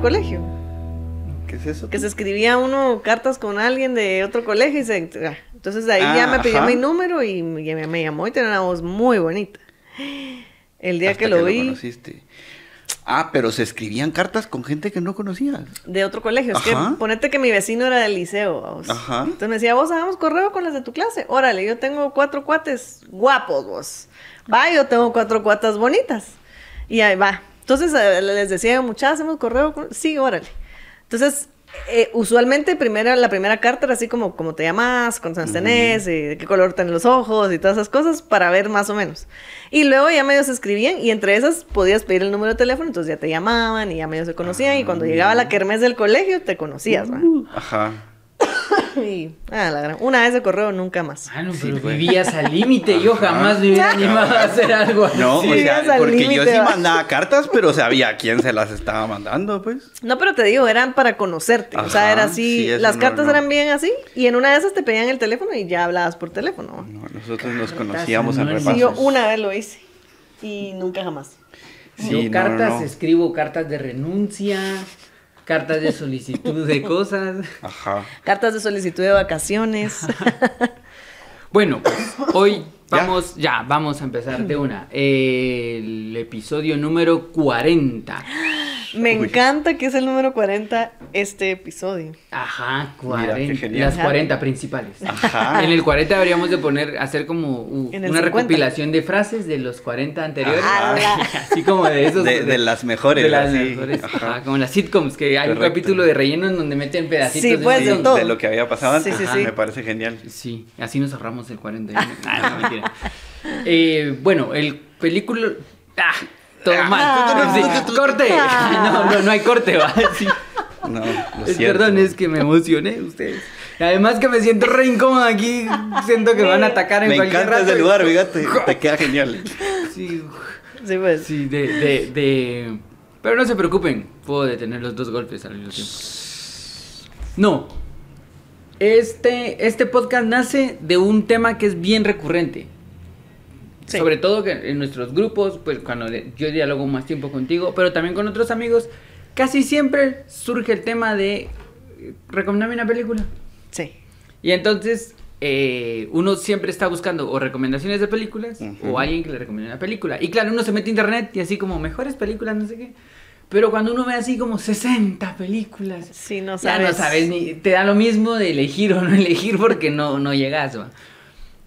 colegio. ¿Qué es eso? Que se escribía uno cartas con alguien de otro colegio y se... ah, Entonces de ahí Ah, ya me pidió ajá. mi número y me, me llamó y tenía una voz muy bonita. El día Hasta que lo vi conociste. Ah, pero se escribían cartas con gente que no conocías. de otro colegio, es Ajá. que ponete que mi vecino era del liceo. vos. Ajá. Entonces me decía, vos hagamos correo con las de tu clase. Órale, yo tengo cuatro cuates guapos vos. Va, yo tengo cuatro cuatas bonitas. Y ahí va. Entonces eh, les decía, muchachos, hacemos correo. con-". Sí, órale. Entonces, eh, usualmente primero, la primera carta era así como, como te llamas, cuántos años tenés, y de qué color tienen los ojos y todas esas cosas para ver más o menos. Y luego ya medio se escribían y entre esas podías pedir el número de teléfono, entonces ya te llamaban y ya medio se conocían y cuando llegaba la kermés del colegio te conocías, ¿va? Ajá. Y, ah, la gran- una vez de correo, nunca más. Ah, no, Sí, pero pues. vivías al límite. Yo jamás me hubiera animado a hacer algo así. No, Sí, o sea, porque yo sí mandaba cartas, pero sabía a quién se las estaba mandando, pues. No, pero te digo, eran para conocerte. o sea, era así. sí, las no, cartas no. eran bien así. Y en una de esas te pedían el teléfono y ya hablabas por teléfono. No, nosotros nos conocíamos en repasos. Sí, yo una vez lo hice. Y nunca jamás. Sí, Yo no, cartas, no, no. escribo cartas de renuncia, cartas de solicitud de cosas. Ajá. Cartas de solicitud de vacaciones. Bueno, pues hoy Ya. vamos, ya, vamos a empezar de una. El episodio número 40. Me Uy. encanta que es el número 40 este episodio. Ajá, Mira, qué 40. genial. Las Ajá. 40 principales. Ajá. En el 40 deberíamos de poner, hacer como uh, una 50. recopilación de frases de los 40 anteriores. Ajá. Así como de esos. De, de las mejores. de las así. mejores. Ajá. Ajá, como las sitcoms, que hay un capítulo de relleno en donde meten pedacitos Sí, de pues, un de montón. todo. de lo que había pasado antes. Sí, sí. Me parece genial. Sí, así nos ahorramos el 41. Ah, no, mentira. Eh, bueno, el película. ¡Ah! Todo mal. Sí, ¡Corte! No, no, no hay corte, va. Sí. No, lo Es- siento. Perdón, es que me emocioné, ustedes. Además que me siento re incómodo aquí. Siento que van a atacar en Me cualquier encanta rato. ese lugar, fíjate. Te queda genial. Sí, Sí, pues. sí, de, de, de... Pero no se preocupen, puedo detener los dos golpes al mismo tiempo. No. Este, este podcast nace de un tema que es bien recurrente. Sí. Sobre todo que en nuestros grupos, pues cuando yo dialogo más tiempo contigo, pero también con otros amigos, casi siempre surge el tema de eh, recomendarme una película. Sí. Y entonces eh, uno siempre está buscando o recomendaciones de películas o alguien que le recomiende una película. Y claro, uno se mete a internet y así como mejores películas, no sé qué. Pero cuando uno ve así como 60 películas, Sí, no ya sabes. no sabes ni. Te da lo mismo de elegir o no elegir porque no, no llegas. ¿va?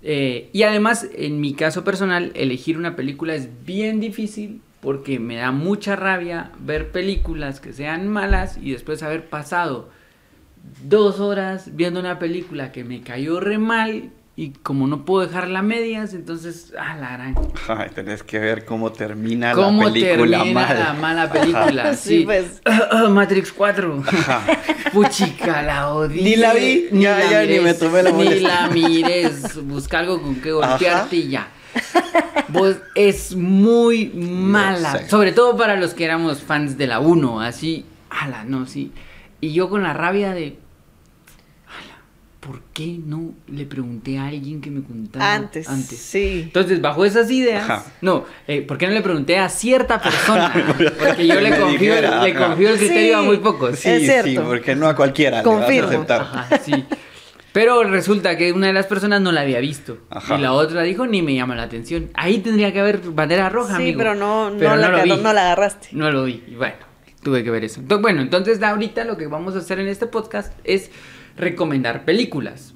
Eh, y además, en mi caso personal, elegir una película es bien difícil porque me da mucha rabia ver películas que sean malas y después haber pasado dos horas viendo una película que me cayó re mal y como no puedo dejarla medias, entonces, ah, la gran. Ay, tenés que ver cómo termina ¿Cómo la película termina mal. la mala película? Sí, sí, pues. Matrix 4. Puchica, la odié. Ni la vi, ya- la ya ni me tomé la Ni molestia. la mires. Busca algo con que golpearte Ajá. y ya. Vos es muy mala. sé. Sobre todo para los que éramos fans de la 1. Así, ala, no, sí. Y yo con la rabia de. ¿Por qué no le pregunté a alguien que me contara Antes. antes? Sí. Entonces, bajo esas ideas, Ajá. no, eh, ¿por qué no le pregunté a cierta persona? Porque yo le confío, dijera, le confío el criterio a Sí. muy pocos. Sí, Es sí, cierto. porque no a cualquiera Confirmo. le vas a aceptar. Ajá, sí. Pero resulta que una de las personas no la había visto. Ajá. Y la otra dijo, ni me llama la atención. Ahí tendría que haber bandera roja, Sí, amigo. pero no, Pero no, la, lo agarró- vi. no la agarraste. No lo vi. Y bueno, tuve que ver eso. Entonces, bueno, entonces ahorita lo que vamos a hacer en este podcast es recomendar películas.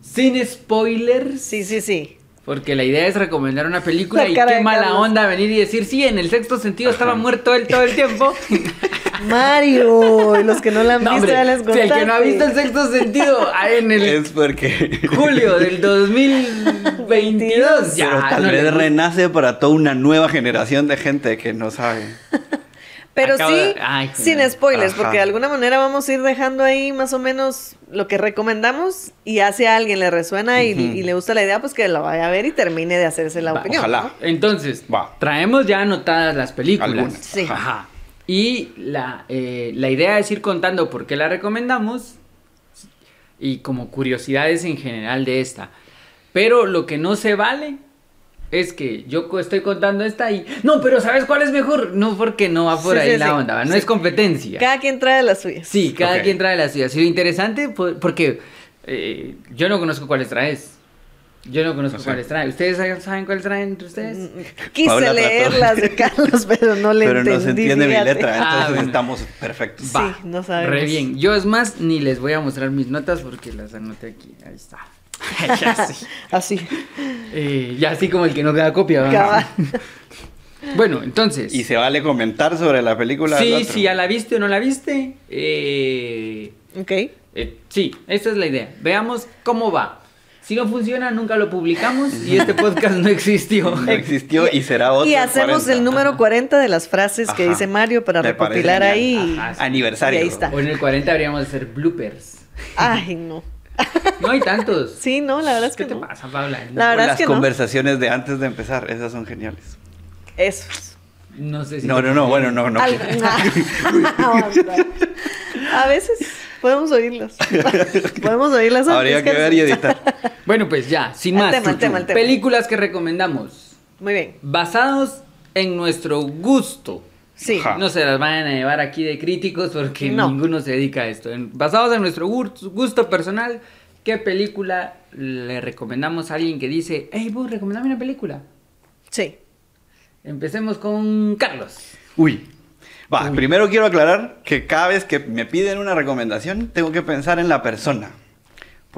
Sin spoilers. Sí, sí, sí. Porque la idea es recomendar una película La y qué mala Carlos. onda venir y decir, sí, en el sexto sentido estaba muerto él todo el tiempo. Mario, y los que no la han No, visto ya les si el que no ha visto el sexto sentido, ah, en el Es porque. julio del 2022, ya. Pero tal no vez renace para toda una nueva generación de gente que no sabe. Pero Acaba sí, de- ay, sin spoilers, Ajá. porque de alguna manera vamos a ir dejando ahí más o menos lo que recomendamos y hace a alguien le resuena y, Ujú. y le gusta la idea, pues que lo vaya a ver y termine de hacerse la Va, opinión. ojalá. ¿no? Entonces, Va. traemos ya anotadas las películas. Algunas. Sí. Ajá. Y la, eh, la idea es ir contando por qué la recomendamos y como curiosidades en general de esta. Pero lo que no se vale es que yo estoy contando esta y no, pero ¿sabes cuál es mejor? No, porque no va por Sí, ahí sí, la sí. onda, no Sí. es competencia. Cada quien trae las suyas. Sí, cada quien trae la suya. Ha sido interesante por- porque eh, yo no conozco cuáles traes. Yo no conozco No sé. cuáles traen. ¿Ustedes saben- cuáles traen entre ustedes? Mm, Quise Paula trató. leer las de Carlos, pero no le Pero entendí. no se entiende mi letra, Ah, entonces bueno. estamos perfectos. Sí, no sabemos. Re bien. Yo es más, ni les voy a mostrar mis notas porque las anoté aquí. Ahí está. ya sí. Así. Eh, ya así como el que no queda copia. ¿va? Cabal. Bueno, entonces. Y se vale comentar sobre la película. Sí, otro. si ya la viste o no la viste. eh, Ok. eh, sí, esa es la idea. Veamos cómo va. Si no funciona, nunca lo publicamos y este podcast no existió. No existió y será otro. Y hacemos 40. el número 40 de las frases que Ajá. dice Mario para recopilar ahí. Ajá, sí. Aniversario. Y ahí está. O en el 40 habríamos de hacer bloopers. Ay, no. No hay tantos. Sí, no, la verdad es ¿Qué que te no. pasa, Paula? La O verdad es las no. conversaciones de antes de empezar, esas son geniales. Eso. No sé si. No, no, no, bueno, no, no. Al- A veces podemos oírlas. podemos oírlas antes. Habría que ver y editar. Bueno, pues ya, sin más. tema, al tema, al tema. Películas que recomendamos. Muy bien. Basados en nuestro gusto. Sí. Ajá. No se las vayan a llevar aquí de críticos porque No. ninguno se dedica a esto. En- basados en nuestro gu- gusto personal, ¿qué película le recomendamos a alguien que dice, hey, vos, recomendame una película? Sí. Empecemos con Carlos. Uy. Va, primero quiero aclarar que cada vez que me piden una recomendación, tengo que pensar en la persona.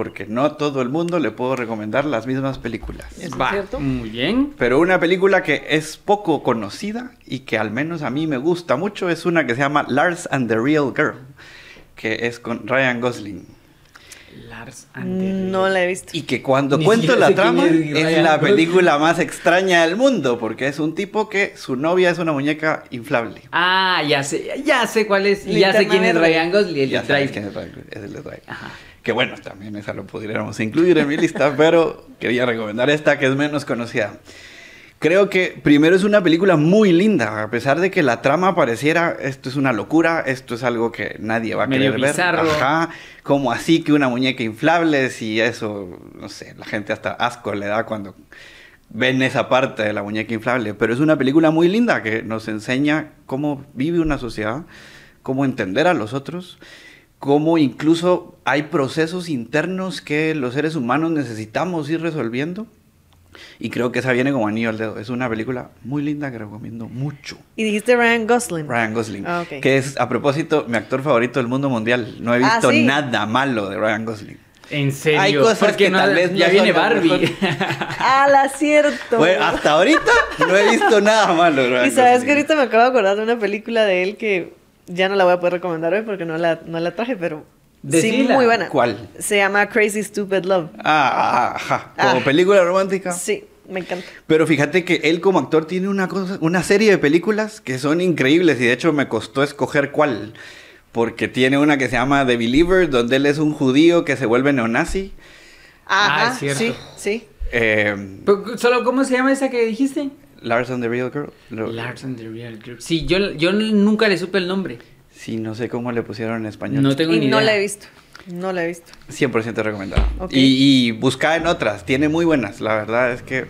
Porque no a todo el mundo le puedo recomendar las mismas películas. ¿Eso Va, es cierto? Muy bien. Pero una película que es poco conocida y que al menos a mí me gusta mucho es una que se llama Lars and the Real Girl, que es con Ryan Gosling. Lars and the No la he visto. Y que cuando Ni cuento la trama es la película más extraña del mundo, porque es un tipo que su novia es una muñeca inflable. Ah, ya sé, ya sé cuál es. Y ya sé quién es. Ryan Gosling, el Ya de sabes quién es Ryan Gosling, es el de Drive. Ajá. Que bueno, también esa lo pudiéramos incluir en mi lista, pero quería recomendar esta que es menos conocida. Creo que primero es una película muy linda, a pesar de que la trama pareciera esto es una locura, esto es algo que nadie va a Medio querer bizarro. ver. Ajá, como así que una muñeca inflable, si eso, no sé, la gente hasta asco le da cuando ven esa parte de la muñeca inflable, pero es una película muy linda que nos enseña cómo vive una sociedad, cómo entender a los otros, cómo incluso hay procesos internos que los seres humanos necesitamos ir resolviendo. Y creo que esa viene como anillo al dedo. Es una película muy linda que recomiendo mucho. Y dijiste Ryan Gosling. Ryan Gosling. Ah, ok. Que es, a propósito, mi actor favorito del mundo mundial. No he Ah, visto ¿sí? nada malo de Ryan Gosling. En serio. Hay cosas porque que no- tal vez ya no viene Barbie. Ah, la cierto. Bueno, hasta ahorita no he visto nada malo de Ryan Y sabes Gosling. que ahorita me acabo de acordar de una película de él que ya no la voy a poder recomendar hoy porque no la, no la traje, pero sí, muy buena. ¿Cuál? Se llama Crazy Stupid Love. Ah, ajá. Como Ah. película romántica. Sí, me encanta. Pero fíjate que él como actor tiene una cosa, una serie de películas que son increíbles y de hecho me costó escoger cuál. Porque tiene una que se llama The Believer, donde él es un judío que se vuelve neonazi. Ah, Ajá, es cierto. sí, sí. Eh, Pero, Solo, ¿cómo se llama esa que dijiste? Lars and the Real Girl. Lo- Lars and the Real Girl. Sí, yo, yo nunca le supe el nombre. Sí, no sé cómo le pusieron en español. No tengo Y ni no idea. la he visto. No la he visto. 100% recomendada. Ok. Y, y busca en otras, tiene muy buenas. La verdad es que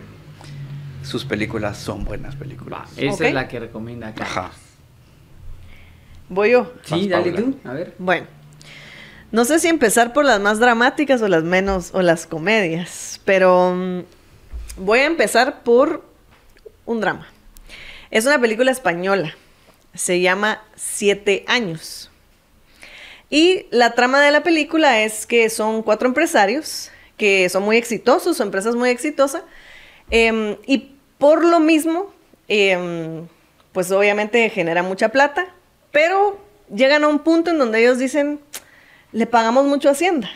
sus películas son buenas películas. Va, esa es la que recomienda acá. Ajá. Voy yo. Sí, dale Paula. tú, a ver. Bueno, no sé si empezar por las más dramáticas o las menos, o las comedias, pero mm, voy a empezar por un drama. Es una película española, se llama Siete años. Y la trama de la película es que son cuatro empresarios que son muy exitosos, su empresa es muy exitosa, em, y por lo mismo, em, pues obviamente genera mucha plata, pero llegan a un punto en donde ellos dicen, le pagamos mucho a Hacienda.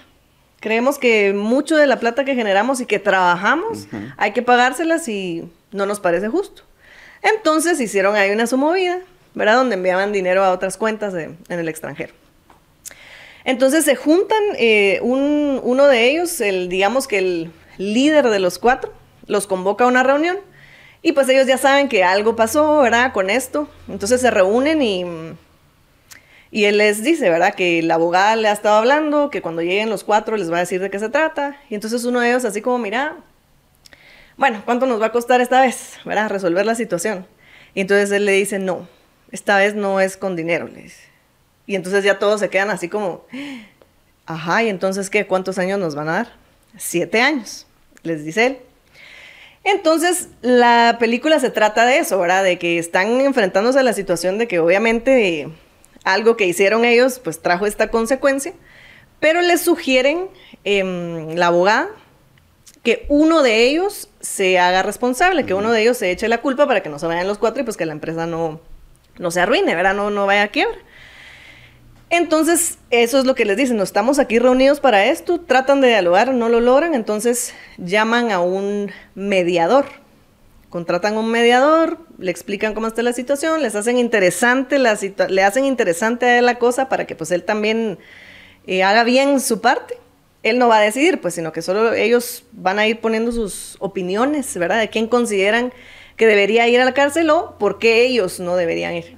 Creemos que mucho de la plata que generamos y que trabajamos hay que pagárselas y no nos parece justo. Entonces hicieron ahí una sumovida, ¿verdad? Donde enviaban dinero a otras cuentas de- en el extranjero. Entonces se juntan, eh, un- uno de ellos, el, digamos que el líder de los cuatro, los convoca a una reunión y pues ellos ya saben que algo pasó, ¿verdad? Con esto. Entonces se reúnen y, y él les dice, ¿verdad? Que la abogada le ha estado hablando, que cuando lleguen los cuatro les va a decir de qué se trata. Y entonces uno de ellos así como, mira, bueno, ¿cuánto nos va a costar esta vez, ¿verdad? Resolver la situación. Y entonces él le dice, no, esta vez no es con dinero, le. Y entonces ya todos se quedan así como, ajá, ¿y entonces qué? ¿Cuántos años nos van a dar? Siete años, les dice él. Entonces, la película se trata de eso, ¿verdad? De que están enfrentándose a la situación de que obviamente algo que hicieron ellos, pues trajo esta consecuencia, pero les sugieren em, la abogada que uno de ellos se haga responsable, que uno de ellos se eche la culpa para que no se vayan los cuatro y pues que la empresa no, no se arruine, ¿verdad? No, no vaya a quiebra. Entonces, eso es lo que les dicen, no estamos aquí reunidos para esto, tratan de dialogar, no lo logran, entonces llaman a un mediador. Contratan a un mediador, le explican cómo está la situación, les hacen interesante la le hacen interesante a él la cosa para que pues él también eh, haga bien su parte. Él no va a decidir, pues, sino que solo ellos van a ir poniendo sus opiniones, ¿verdad? De quién consideran que debería ir a la cárcel o por qué ellos no deberían ir.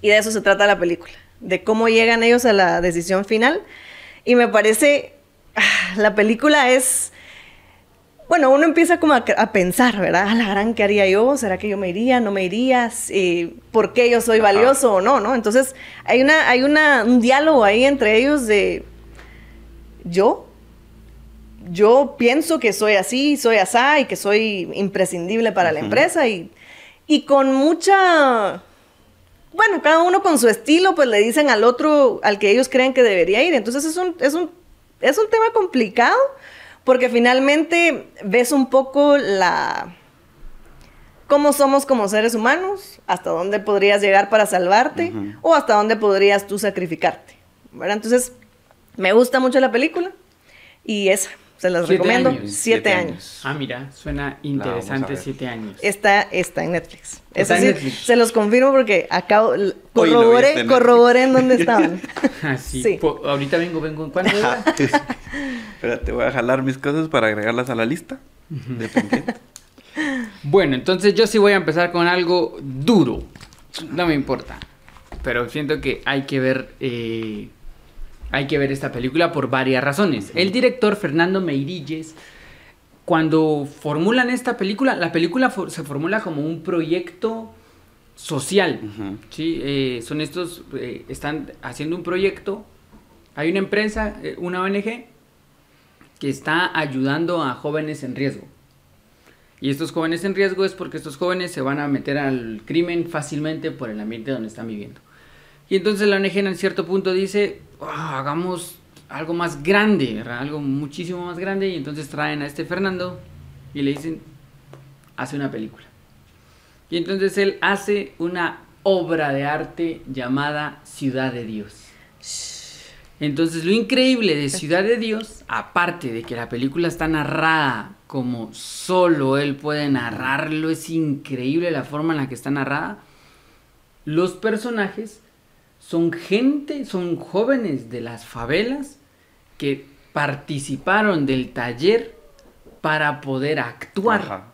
Y de eso se trata la película de cómo llegan ellos a la decisión final. Y me parece, ah, la película es, bueno, uno empieza como a, pensar, ¿verdad? A la gran, ¿qué haría yo? ¿Será que yo me iría? ¿No me iría? ¿Por qué yo soy valioso o no? ¿no? Entonces, hay, una, hay una, un diálogo ahí entre ellos de, yo, yo pienso que soy así, soy asá y que soy imprescindible para la empresa y, y con mucha bueno, cada uno con su estilo, pues le dicen al otro al que ellos creen que debería ir. Entonces es un, es un, es un tema complicado porque finalmente ves un poco la cómo somos como seres humanos, hasta dónde podrías llegar para salvarte o hasta dónde podrías tú sacrificarte. Entonces, me gusta mucho la película y esa. Se las recomiendo. Siete, años. Ah, mira, suena interesante, siete años. Está, está en Netflix. Está en Netflix. Se los confirmo porque acabo, corroboré, en corroboré en dónde estaban. ah, sí. ahorita vengo, vengo. en ¿Cuándo? Espérate, voy a jalar mis cosas para agregarlas a la lista. bueno, entonces yo sí voy a empezar con algo duro. No me importa. Pero siento que hay que ver eh, hay que ver esta película por varias razones. El director Fernando Meirilles, cuando formulan esta película, la película se formula como un proyecto social. ¿sí? Eh, son estos, eh, están haciendo un proyecto. Hay una empresa, eh, una ONG, que está ayudando a jóvenes en riesgo. Y estos jóvenes en riesgo es porque estos jóvenes se van a meter al crimen fácilmente por el ambiente donde están viviendo. Y entonces la ONG en cierto punto dice, ah, hagamos algo más grande, algo muchísimo más grande. Y entonces traen a este Fernando y le dicen, hace una película. Y entonces él hace una obra de arte llamada Ciudad de Dios. Entonces lo increíble de Ciudad de Dios, aparte de que la película está narrada como solo él puede narrarlo, es increíble la forma en la que está narrada, los personajes son gente, son jóvenes de las favelas que participaron del taller para poder actuar.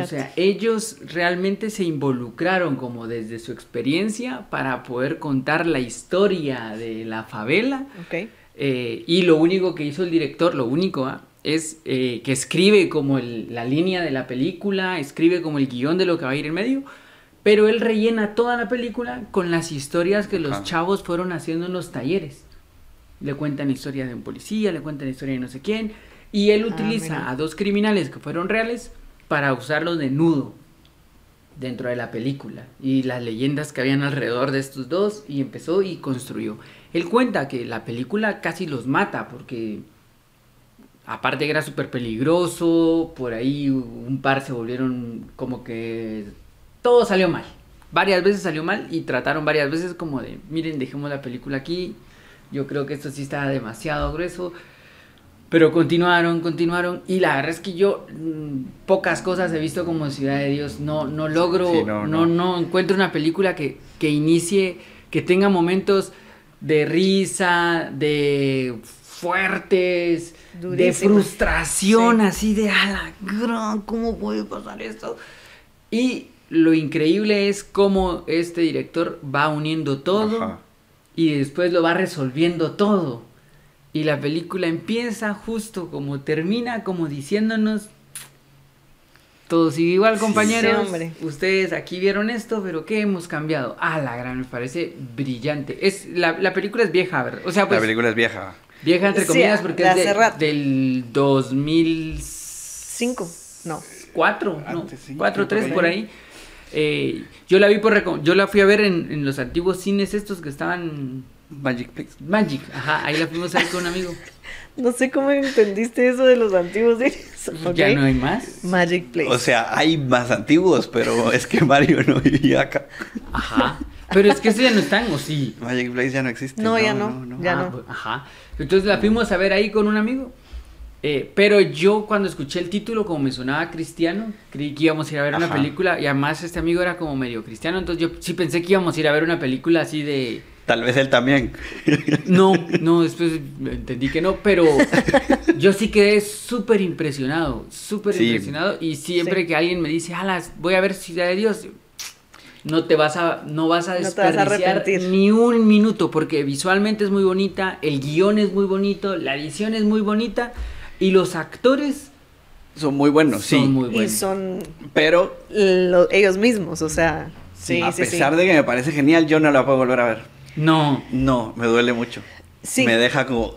O sea, ellos realmente se involucraron como desde su experiencia para poder contar la historia de la favela. Eh, y lo único que hizo el director, lo único, ¿ah? es eh, que escribe como la línea de la película, escribe como el guion de lo que va a ir en medio, pero él rellena toda la película con las historias que los chavos fueron haciendo en los talleres. Le cuentan historia de un policía, le cuentan historia de no sé quién. Y él ah, utiliza a dos criminales que fueron reales para usarlos de nudo dentro de la película. Y las leyendas que habían alrededor de estos dos. Y empezó y construyó. Él cuenta que la película casi los mata porque... Aparte que era súper peligroso, por ahí un par se volvieron como que todo salió mal. Varias veces salió mal y trataron varias veces como de, miren, dejemos la película aquí. Yo creo que esto sí está demasiado grueso. Pero continuaron, continuaron. Y la verdad es que yo mm, pocas cosas he visto como Ciudad de Dios. No, no logro, no, no, encuentro una película que, que inicie, que tenga momentos de risa, de fuertes, de frustración, así de, ala, ¿cómo puede pasar esto? Y lo increíble es cómo este director va uniendo todo y después lo va resolviendo todo. Y la película empieza justo como termina, como diciéndonos, Todo sigue igual, compañeros. Sí. Ustedes aquí vieron esto, pero ¿qué hemos cambiado? Ah, la gran, me parece brillante. Es, la, la película es vieja, ¿verdad? O sea, pues, la película es vieja. vieja entre Sí, comillas porque es de- del 2004, Cinco. No. no, Antes, sí, 4, creo 3 por por ahí. Eh, yo la vi por yo la fui a ver en, en los antiguos cines estos que estaban Magic Place. Magic, ajá, ahí la fuimos a ver con un amigo. No sé cómo entendiste eso de los antiguos cines. Ok. Ya no hay más. Magic Place. O sea, hay más antiguos, pero es que Mario no vivía acá. Ajá. Pero es que ese ya no están, ¿o sí? Magic Place ya no existe. No, ya no. Ya Ah, no. pues, Ajá. Entonces la fuimos a ver ahí con un amigo. Eh, pero yo cuando escuché el título, como me sonaba cristiano, creí que íbamos a ir a ver una película. Y además este amigo era como medio cristiano. Entonces yo sí pensé que íbamos a ir a ver una película así de... Tal vez él también. No, no, después entendí que no, pero yo sí quedé súper impresionado, súper Sí. impresionado. Y siempre Sí. que alguien me dice, alas, voy a ver Ciudad de Dios, no te vas a, no vas a No te vas a desperdiciar ni un minuto, porque visualmente es muy bonita, el guion es muy bonito, la edición es muy bonita, y los actores Son muy buenos, sí. son muy y buenos. son Pero lo- ellos mismos, o sea. Sí, a sí, sí. pesar de que me parece genial, yo no la puedo volver a ver. No, No, me duele mucho. Sí. Me deja como...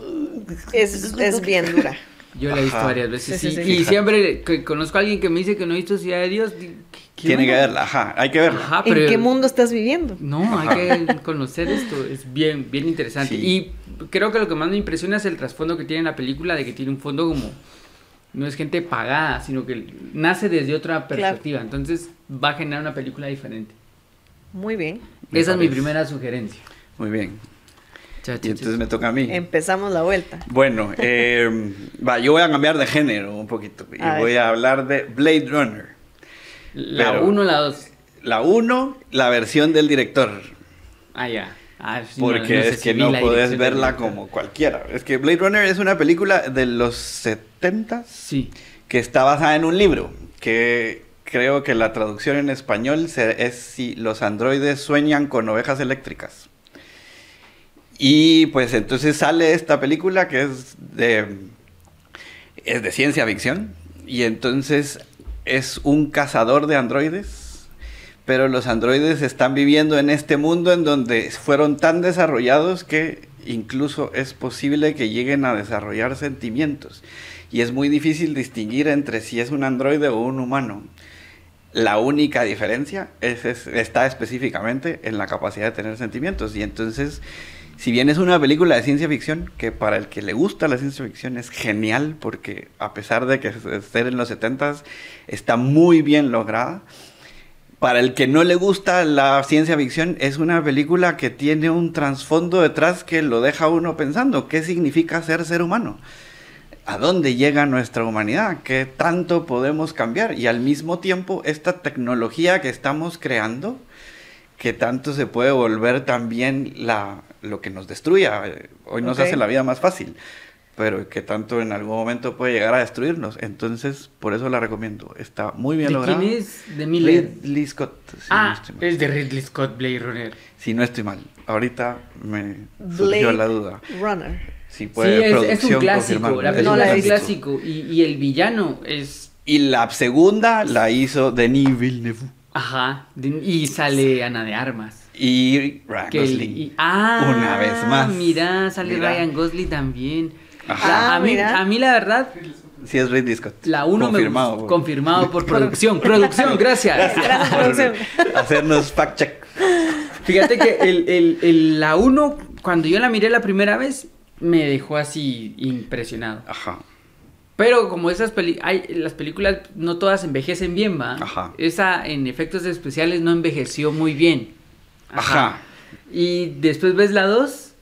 Es, es bien dura. yo la he visto varias veces, Sí, sí, sí, sí. y siempre que conozco a alguien que me dice que no ha visto Ciudad de Dios, digo, ¿qué- qué Tiene que verla, ajá, hay que verla. Ajá, ¿En qué mundo estás viviendo? No, hay que conocer esto, es bien, bien interesante. Sí. Y creo que lo que más me impresiona es el trasfondo que tiene la película, de que tiene un fondo como, no es gente pagada, sino que nace desde otra perspectiva, entonces va a generar una película diferente. Muy bien. Esa es mi primera sugerencia. Muy bien. Y entonces me toca a mí. Empezamos la vuelta. Bueno, eh, va, yo voy a cambiar de género un poquito. Y A ver. voy a hablar de Blade Runner. La pero- 1 la 2. La 1, la versión del director. Ah, ya. Ah, sí, no- Porque no sé es si que no del verla como cualquiera. Es que Blade Runner es una película de los 70 Sí. que está basada en un libro. Que creo que la traducción en español se- es si los androides sueñan con ovejas eléctricas. Y pues entonces sale esta película que es de, es de ciencia ficción. Y entonces es un cazador de androides. Pero los androides están viviendo en este mundo en donde fueron tan desarrollados que incluso es posible que lleguen a desarrollar sentimientos. Y es muy difícil distinguir entre si es un androide o un humano. La única diferencia es, es- está específicamente en la capacidad de tener sentimientos. Y entonces, si bien es una película de ciencia ficción, que para el que le gusta la ciencia ficción es genial, porque a pesar de que esté en los 70s, está muy bien lograda. Para el que no le gusta la ciencia ficción, es una película que tiene un trasfondo detrás que lo deja uno pensando. ¿Qué significa ser ser humano? ¿A dónde llega nuestra humanidad? ¿Qué tanto podemos cambiar? Y al mismo tiempo, esta tecnología que estamos creando, que tanto se puede volver también la, lo que nos destruya. Hoy nos Ok. hace la vida más fácil, pero que tanto en algún momento puede llegar a destruirnos. Entonces, por eso la recomiendo. Está muy bien ¿De lograda. quién es? De Miller. Ridley Scott. si no ah, estoy mal. es de Ridley Scott Blade Runner. Si no estoy mal. Ahorita me surgió Blade la duda. Runner. Si Sí, puede es, es un producción clásico. La película No la es un clásico. Y, y el villano es. Y la segunda la hizo Denis Villeneuve. Ajá. y sale Ana de Armas. Y Ryan Que Gosling. y- ah, Una vez más. Mira, sale Mira. Ryan Gosling también. Ajá. La- a, Ah, mí, mira. a mí la verdad, Sí, es Ridley Scott. la uno Confirmado. me por- Confirmado por producción. producción, gracias. Gracias, producción. Hacernos fact check. Fíjate que el, el- el- la 1, cuando yo la miré la primera vez, me dejó así impresionado. Ajá. Pero como esas peli hay, las películas no todas envejecen bien, ¿va? Ajá. Esa en efectos especiales no envejeció muy bien. Ajá. Y después ves la 2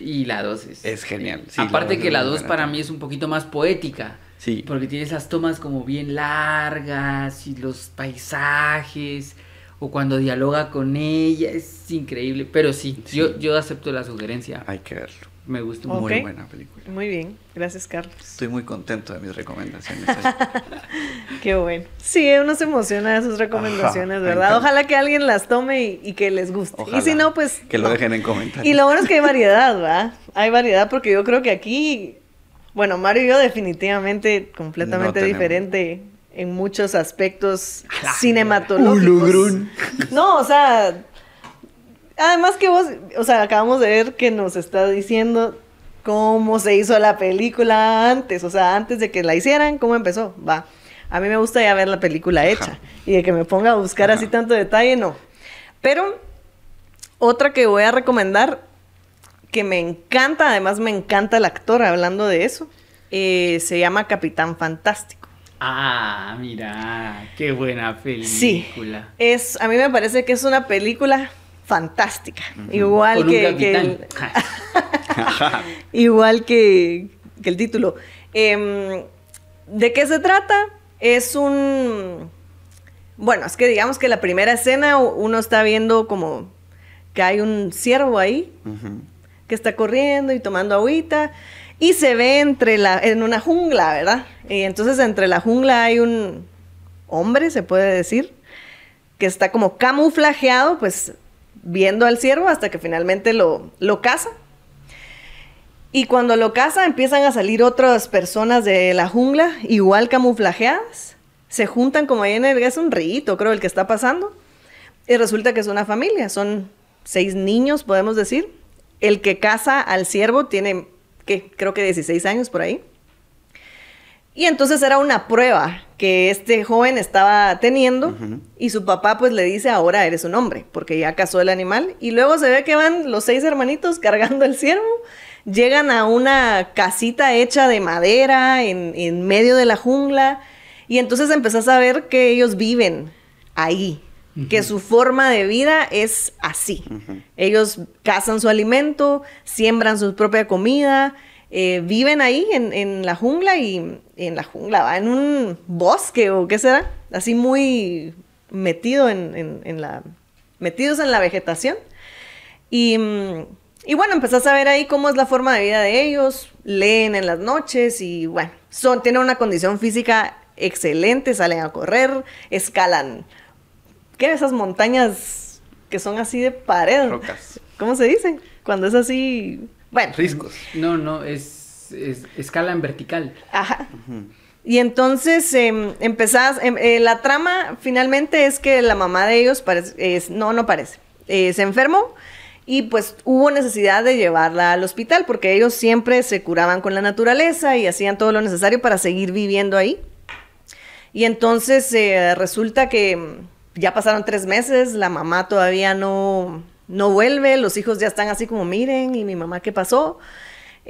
y la 2 es... Es genial, sí, Aparte la que la muy 2 buena para mí es un poquito más poética. Sí. Porque tiene esas tomas como bien largas y los paisajes. O cuando dialoga con ella, es increíble. Pero sí, Sí. Yo, yo acepto la sugerencia. Hay que verlo. Me gusta. Muy buena película. Muy bien. Gracias, Carlos. Estoy muy contento de mis recomendaciones. Qué bueno. Sí, uno se emociona de sus recomendaciones, Ajá, ¿verdad? Ojalá que alguien las tome y, y que les guste. Ojalá. Y si no, pues. Que lo no. dejen en comentarios. Y lo bueno es que hay variedad, ¿va? Hay variedad porque yo creo que aquí, bueno, Mario y yo definitivamente completamente No diferente en muchos aspectos cinematológicos. Ulugrun. No, o sea, además que vos, o sea, acabamos de ver que nos está diciendo cómo se hizo la película antes, o sea, antes de que la hicieran, cómo empezó. Va. A mí me gusta ya ver la película hecha Ajá. y de que me ponga a buscar así tanto detalle, no. Pero otra que voy a recomendar, que me encanta, además me encanta el actor hablando de eso, eh, se llama Capitán Fantástico. Ah, mira, qué buena Sí, película. es, a mí me parece que es una película fantástica, igual Con un que, que el- igual que, que el título. Em, ¿De qué se trata? Es un... Bueno, es que digamos que la primera escena uno está viendo como que hay un ciervo ahí que está corriendo y tomando agüita y se ve entre la en una jungla, ¿verdad? Y entonces entre la jungla hay un hombre, se puede decir, que está como camuflajeado, pues viendo al ciervo hasta que finalmente lo, lo caza. Y cuando lo caza empiezan a salir otras personas de la jungla, igual camuflajeadas. Se juntan como ahí en el... Es un rito, creo, el que está pasando. Y resulta que es una familia. Son seis niños, podemos decir. El que caza al ciervo tiene, ¿qué? Creo que 16 años por ahí. Y entonces era una prueba que este joven estaba teniendo y su papá pues le dice ahora eres un hombre porque ya cazó el animal. Y luego se ve que van los seis hermanitos cargando el ciervo, llegan a una casita hecha de madera en, en medio de la jungla. Y entonces empezás a ver que ellos viven ahí, que su forma de vida es así. Ellos cazan su alimento, siembran su propia comida, eh, viven ahí en, en la jungla y en la jungla, va en un bosque o qué será, así muy metido en, en- en la, metidos en la vegetación. Y, y bueno, empezás a ver ahí cómo es la forma de vida de ellos, leen en las noches y bueno, son, tienen una condición física excelente, salen a correr, escalan, ¿qué? Esas montañas que son así de pared. Rocas. ¿Cómo se dice? Cuando es así, bueno, Riscos. No, no, es, es escala en vertical. ajá. Y entonces em, empezás, em, eh, la trama finalmente es que la mamá de ellos parece, es, no, no parece, eh, se enfermó y pues hubo necesidad de llevarla al hospital porque ellos siempre se curaban con la naturaleza y hacían todo lo necesario para seguir viviendo ahí. Y entonces eh, resulta que mm, ya pasaron tres meses, la mamá todavía no, no vuelve, los hijos ya están así como, miren, ¿y mi mamá qué pasó?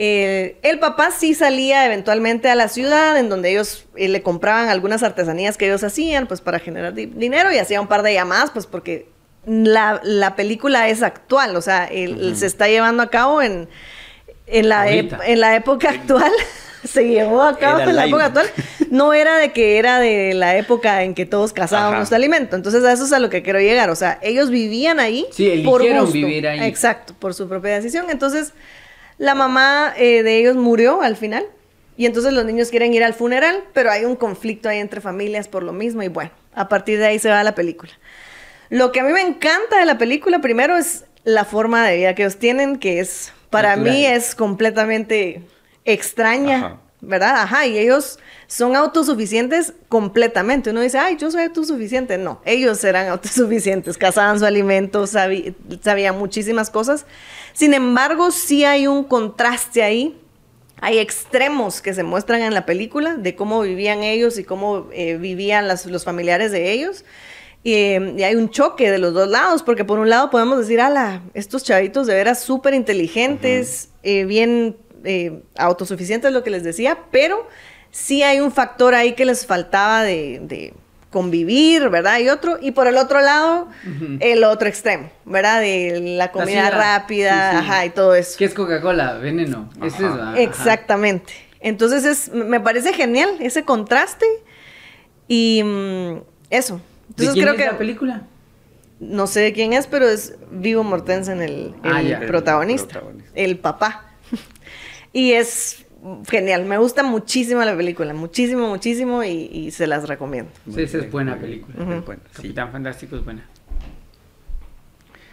Eh, el papá sí salía eventualmente a la ciudad en donde ellos eh, le compraban algunas artesanías que ellos hacían pues para generar di- dinero y hacía un par de llamadas pues porque la, la película es actual, o sea, el- se está llevando a cabo en, en, la, en la época actual. se llevó a cabo Era en la época actual. No era de que era de la época en que todos cazábamos alimento. Entonces a eso es a lo que quiero llegar. O sea, ellos vivían ahí. Sí, eligieron vivir ahí. Exacto, por su propia decisión. Entonces, la mamá eh, de ellos murió al final. Y entonces los niños quieren ir al funeral, pero hay un conflicto ahí entre familias por lo mismo. Y bueno, a partir de ahí se va la película. Lo que a mí me encanta de la película, primero, es la forma de vida que ellos tienen, que es, para Natural. mí, es completamente extraña, Ajá. ¿verdad? Ajá, y ellos son autosuficientes completamente. Uno dice, ay, yo soy autosuficiente. No, ellos eran autosuficientes, cazaban su alimento, sabían muchísimas cosas. Sin embargo, sí hay un contraste ahí. Hay extremos que se muestran en la película de cómo vivían ellos y cómo eh, vivían las- los familiares de ellos. Y, eh, y hay un choque de los dos lados, porque por un lado podemos decir, ala, estos chavitos de veras súper inteligentes, eh, bien eh, autosuficientes, lo que les decía, pero sí hay un factor ahí que les faltaba de, de convivir, ¿verdad? Y otro, y por el otro lado, el otro extremo, ¿verdad? De la comida rápida, sí. ajá, y todo eso. ¿Qué es Coca-Cola? Veneno. Exactamente. Entonces es, me parece genial ese contraste y mm, eso. ¿De Entonces quién creo es que la película? no sé de quién es, pero es Vivo Mortensen el, Ah, el ya. protagonista, El protagonista. el papá. Y es genial, me gusta muchísimo la película, muchísimo, muchísimo y, y se las recomiendo. Sí, esa es buena película. buena, sí. Capitán Fantástico es buena.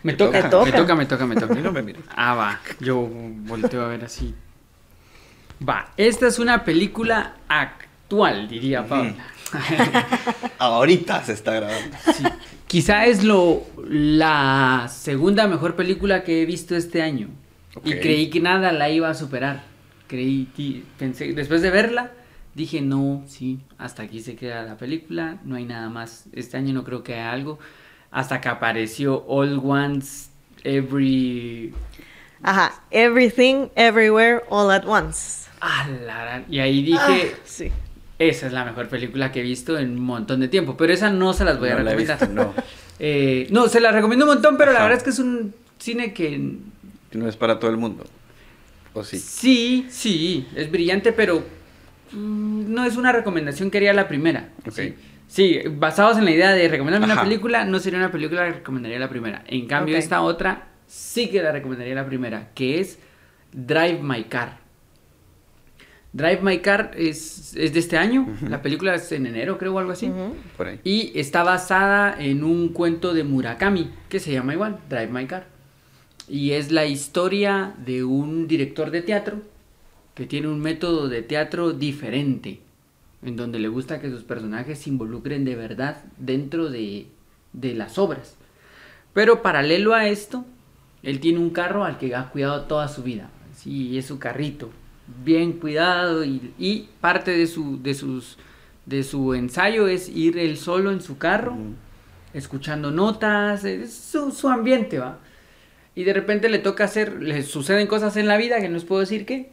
Me toca, toca. me toca, me toca, me toca. No me mires. Ah, va. Yo volteo a ver así. Va. Esta es una película actual, diría Paula. Ahorita se está grabando. Sí. Quizá es lo la segunda mejor película que he visto este año. Y creí que nada la iba a superar. Creí, pensé, después de verla, dije, no, sí, hasta aquí se queda la película, no hay nada más. Este año no creo que haya algo. Hasta que apareció All Once, Every... Ajá. Everything, everywhere, all at once. Ah, la Y ahí dije, Ah, sí. esa es la mejor película que he visto en un montón de tiempo. Pero esa no se las voy a la recomendar. visto, no. Eh, no, se la recomiendo un montón, pero la verdad es que es un cine que No es para todo el mundo. ¿O sí? sí, sí, es brillante, pero mm, no es una recomendación que haría la primera. Sí. Sí, basados en la idea de recomendarme una película, no sería una película que recomendaría la primera. En cambio, esta otra sí que la recomendaría la primera, que es Drive My Car. Drive My Car es, es de este año, la película es en enero, creo, o algo así. Ujú. Por ahí. Y está basada en un cuento de Murakami, que se llama igual, Drive My Car. Y es la historia de un director de teatro que tiene un método de teatro diferente, en donde le gusta que sus personajes se involucren de verdad dentro de, de las obras. Pero paralelo a esto, él tiene un carro al que ha cuidado toda su vida. Sí, es su carrito, bien cuidado y, y parte de su, de, sus, de su ensayo es ir él solo en su carro, escuchando notas, es su, su ambiente, ¿va? Y de repente le toca hacer, le suceden cosas en la vida que no os puedo decir qué,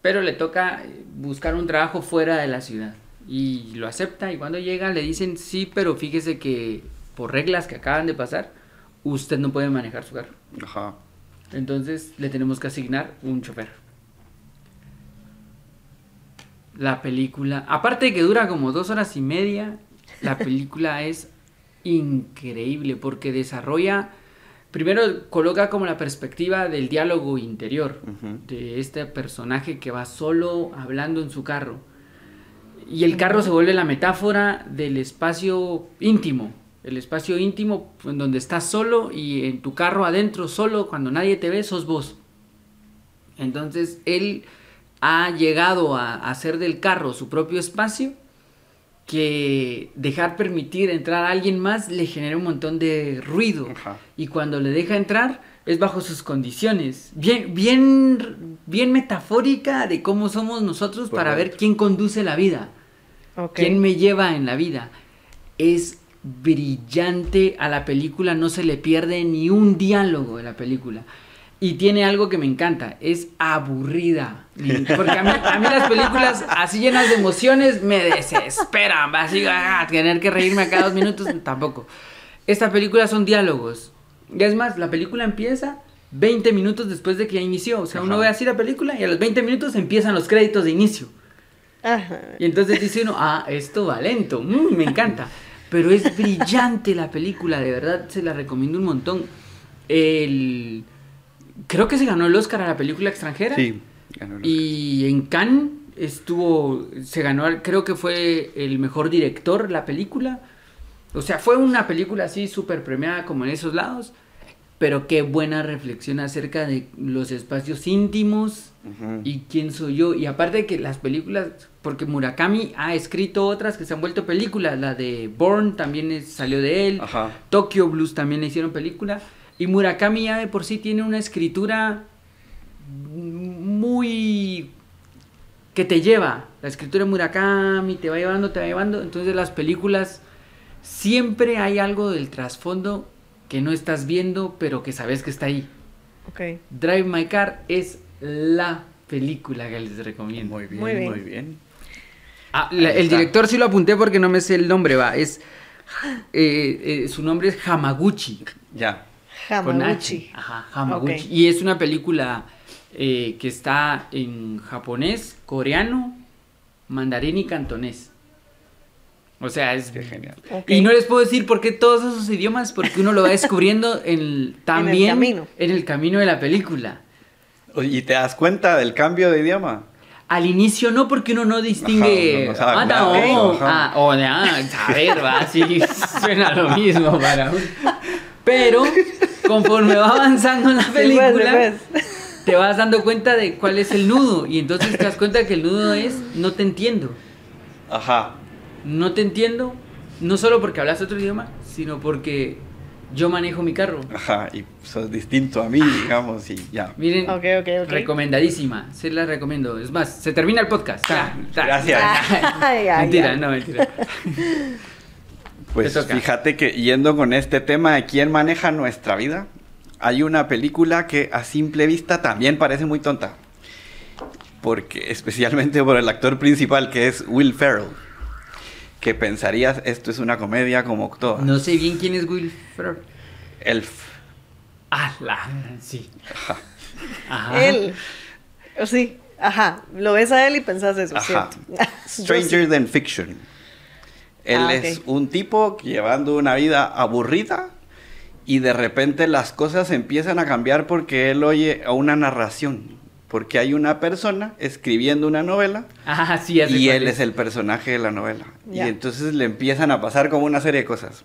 pero le toca eh, buscar un trabajo fuera de la ciudad. Y lo acepta y cuando llega le dicen, sí, pero fíjese que por reglas que acaban de pasar, usted no puede manejar su carro. Ajá. Entonces le tenemos que asignar un chofer. La película, aparte de que dura como dos horas y media, la película es increíble porque desarrolla, primero coloca como la perspectiva del diálogo interior de este personaje que va solo hablando en su carro. Y el carro se vuelve la metáfora del espacio íntimo. El espacio íntimo en donde estás solo y en tu carro adentro solo, cuando nadie te ve, sos vos. Entonces él ha llegado a hacer del carro su propio espacio que dejar permitir entrar a alguien más le genera un montón de ruido. Ajá. Y cuando le deja entrar es bajo sus condiciones. Bien, bien, bien metafórica de cómo somos nosotros para ver quién conduce la vida. ¿Quién me lleva en la vida? Es brillante a la película, no se le pierde ni un diálogo de la película. Y tiene algo que me encanta, es aburrida. Porque a mí, a mí las películas así llenas de emociones me desesperan. Así, ah, tener que reírme a cada dos minutos, tampoco. Esta película son diálogos. Y es más, la película empieza 20 minutos después de que ya inició. O sea, uno ve así la película y a los 20 minutos empiezan los créditos de inicio. Ajá. Y entonces dice uno, ah, esto va lento, mm, me encanta. Pero es brillante la película, de verdad se la recomiendo un montón. El... Creo que se ganó el Oscar a la película extranjera. Sí. ganó el Y en Cannes estuvo, se ganó, creo que fue el mejor director la película. O sea, fue una película así súper premiada como en esos lados. Pero qué buena reflexión acerca de los espacios íntimos y quién soy yo. Y aparte de que las películas, porque Murakami ha escrito otras que se han vuelto películas. La de Born también es- salió de él. Ajá. Tokyo Blues también le hicieron película. Y Murakami ya de por sí tiene una escritura muy que te lleva. La escritura de Murakami te va llevando, te va llevando. Entonces las películas siempre hay algo del trasfondo que no estás viendo, pero que sabes que está ahí. Ok. Drive My Car es la película que les recomiendo. Muy bien, Muy muy bien. Ah, la- el director sí lo apunté porque no me sé el nombre, va. Es eh, eh, su nombre es Hamaguchi. Ya. Con H. Hamaguchi. Ajá, Hamaguchi. Ok. Y es una película eh, que está en japonés, coreano, mandarín y cantonés. O sea, es Qué genial. Y no les puedo decir por qué todos esos idiomas, porque uno lo va descubriendo en, también camino. en el camino de la película. Oye, ¿Y te das cuenta del cambio de idioma? Al inicio no, porque uno no distingue. Ajá, no- ah, no. Ajá. ah, o de, ah, saber, va, sí, suena lo mismo para uno. Pero, conforme va avanzando la pues, película, sí, pues. te vas dando cuenta de cuál es el nudo. Y entonces te das cuenta que el nudo es no te entiendo. Ajá. No te entiendo, no solo porque hablas otro idioma, sino porque yo manejo mi carro. Ajá. Y sos distinto a mí, digamos, y ya. Miren, Ok, ok, ok. recomendadísima, se la recomiendo. Es más, se termina el podcast. Ta, ta. Gracias. Mentira, no, mentira. Pues fíjate que yendo con este tema de quién maneja nuestra vida, hay una película que a simple vista también parece muy tonta. Porque, especialmente por el actor principal que es Will Ferrell. Que pensarías, esto es una comedia como todas. No sé bien quién es Will Ferrell. Elf. Ah, la, sí. Ajá. Él. Sí, ajá. Lo ves a él y pensás eso, Ajá. ¿cierto? Stranger Than Fiction. Él Ah, es un tipo llevando una vida aburrida y de repente las cosas empiezan a cambiar porque él oye a una narración. Porque hay una persona escribiendo una novela Ah, sí, y él es el personaje de la novela. Y entonces le empiezan a pasar como una serie de cosas.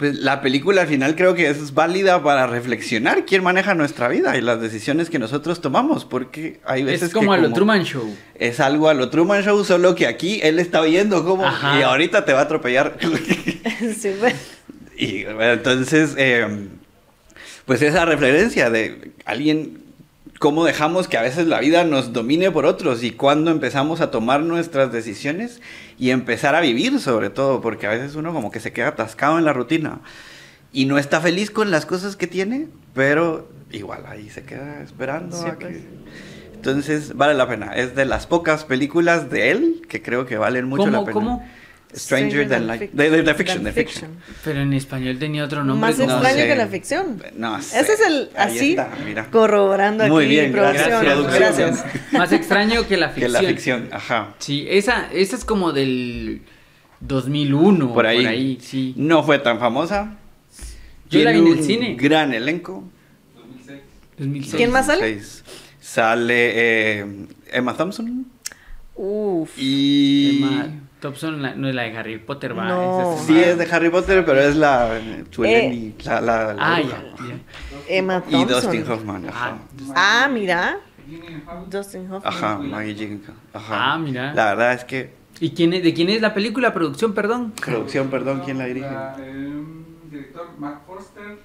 Pues la película al final creo que es válida para reflexionar quién maneja nuestra vida y las decisiones que nosotros tomamos, porque hay veces Es como que a lo Truman Show. es algo a lo Truman Show, solo que aquí él está viendo cómo Ajá. y ahorita te va a atropellar. sí, bueno. y bueno, entonces, eh, pues esa referencia de alguien, cómo dejamos que a veces la vida nos domine por otros y cuándo empezamos a tomar nuestras decisiones y empezar a vivir sobre todo, porque a veces uno como que se queda atascado en la rutina y no está feliz con las cosas que tiene, pero igual ahí se queda esperando Sí, a pues. Entonces vale la pena, es de las pocas películas de él que creo que valen mucho ¿Cómo, la pena. cómo? Stranger Than Life. De, de- de fiction, than de fiction. Pero en español tenía otro nombre. Más extraño sé. que la ficción. No sé. Ese es el Ahí así está, mira. corroborando Muy aquí bien, gracias, producción. producción. Gracias. Más extraño que la Que ficción. la ficción, ajá. Sí, esa, esa es como del 2001. Por ahí. sí. No fue tan famosa. Yo la vi en el cine. Gran elenco. 2006. ¿Quién más sale? Seis. Sale eh, Emma Thompson Uf. y... Emma Thompson la- no es la de Harry Potter, va. No. esa Sí, es de Harry Potter, pero es la eh, Chueleni, la, la, la Ah, ya, ya. Emma Y Thompson. Dustin Hoffman, ajá. Ah, mira. Dustin Hoffman. Ajá, Maggie Gyllenhaal. Ajá. Ah, mira. La verdad es que ¿Y quién es, de quién es la película? Producción, perdón. producción, perdón, ¿quién la dirige? La, eh, director Mark Forster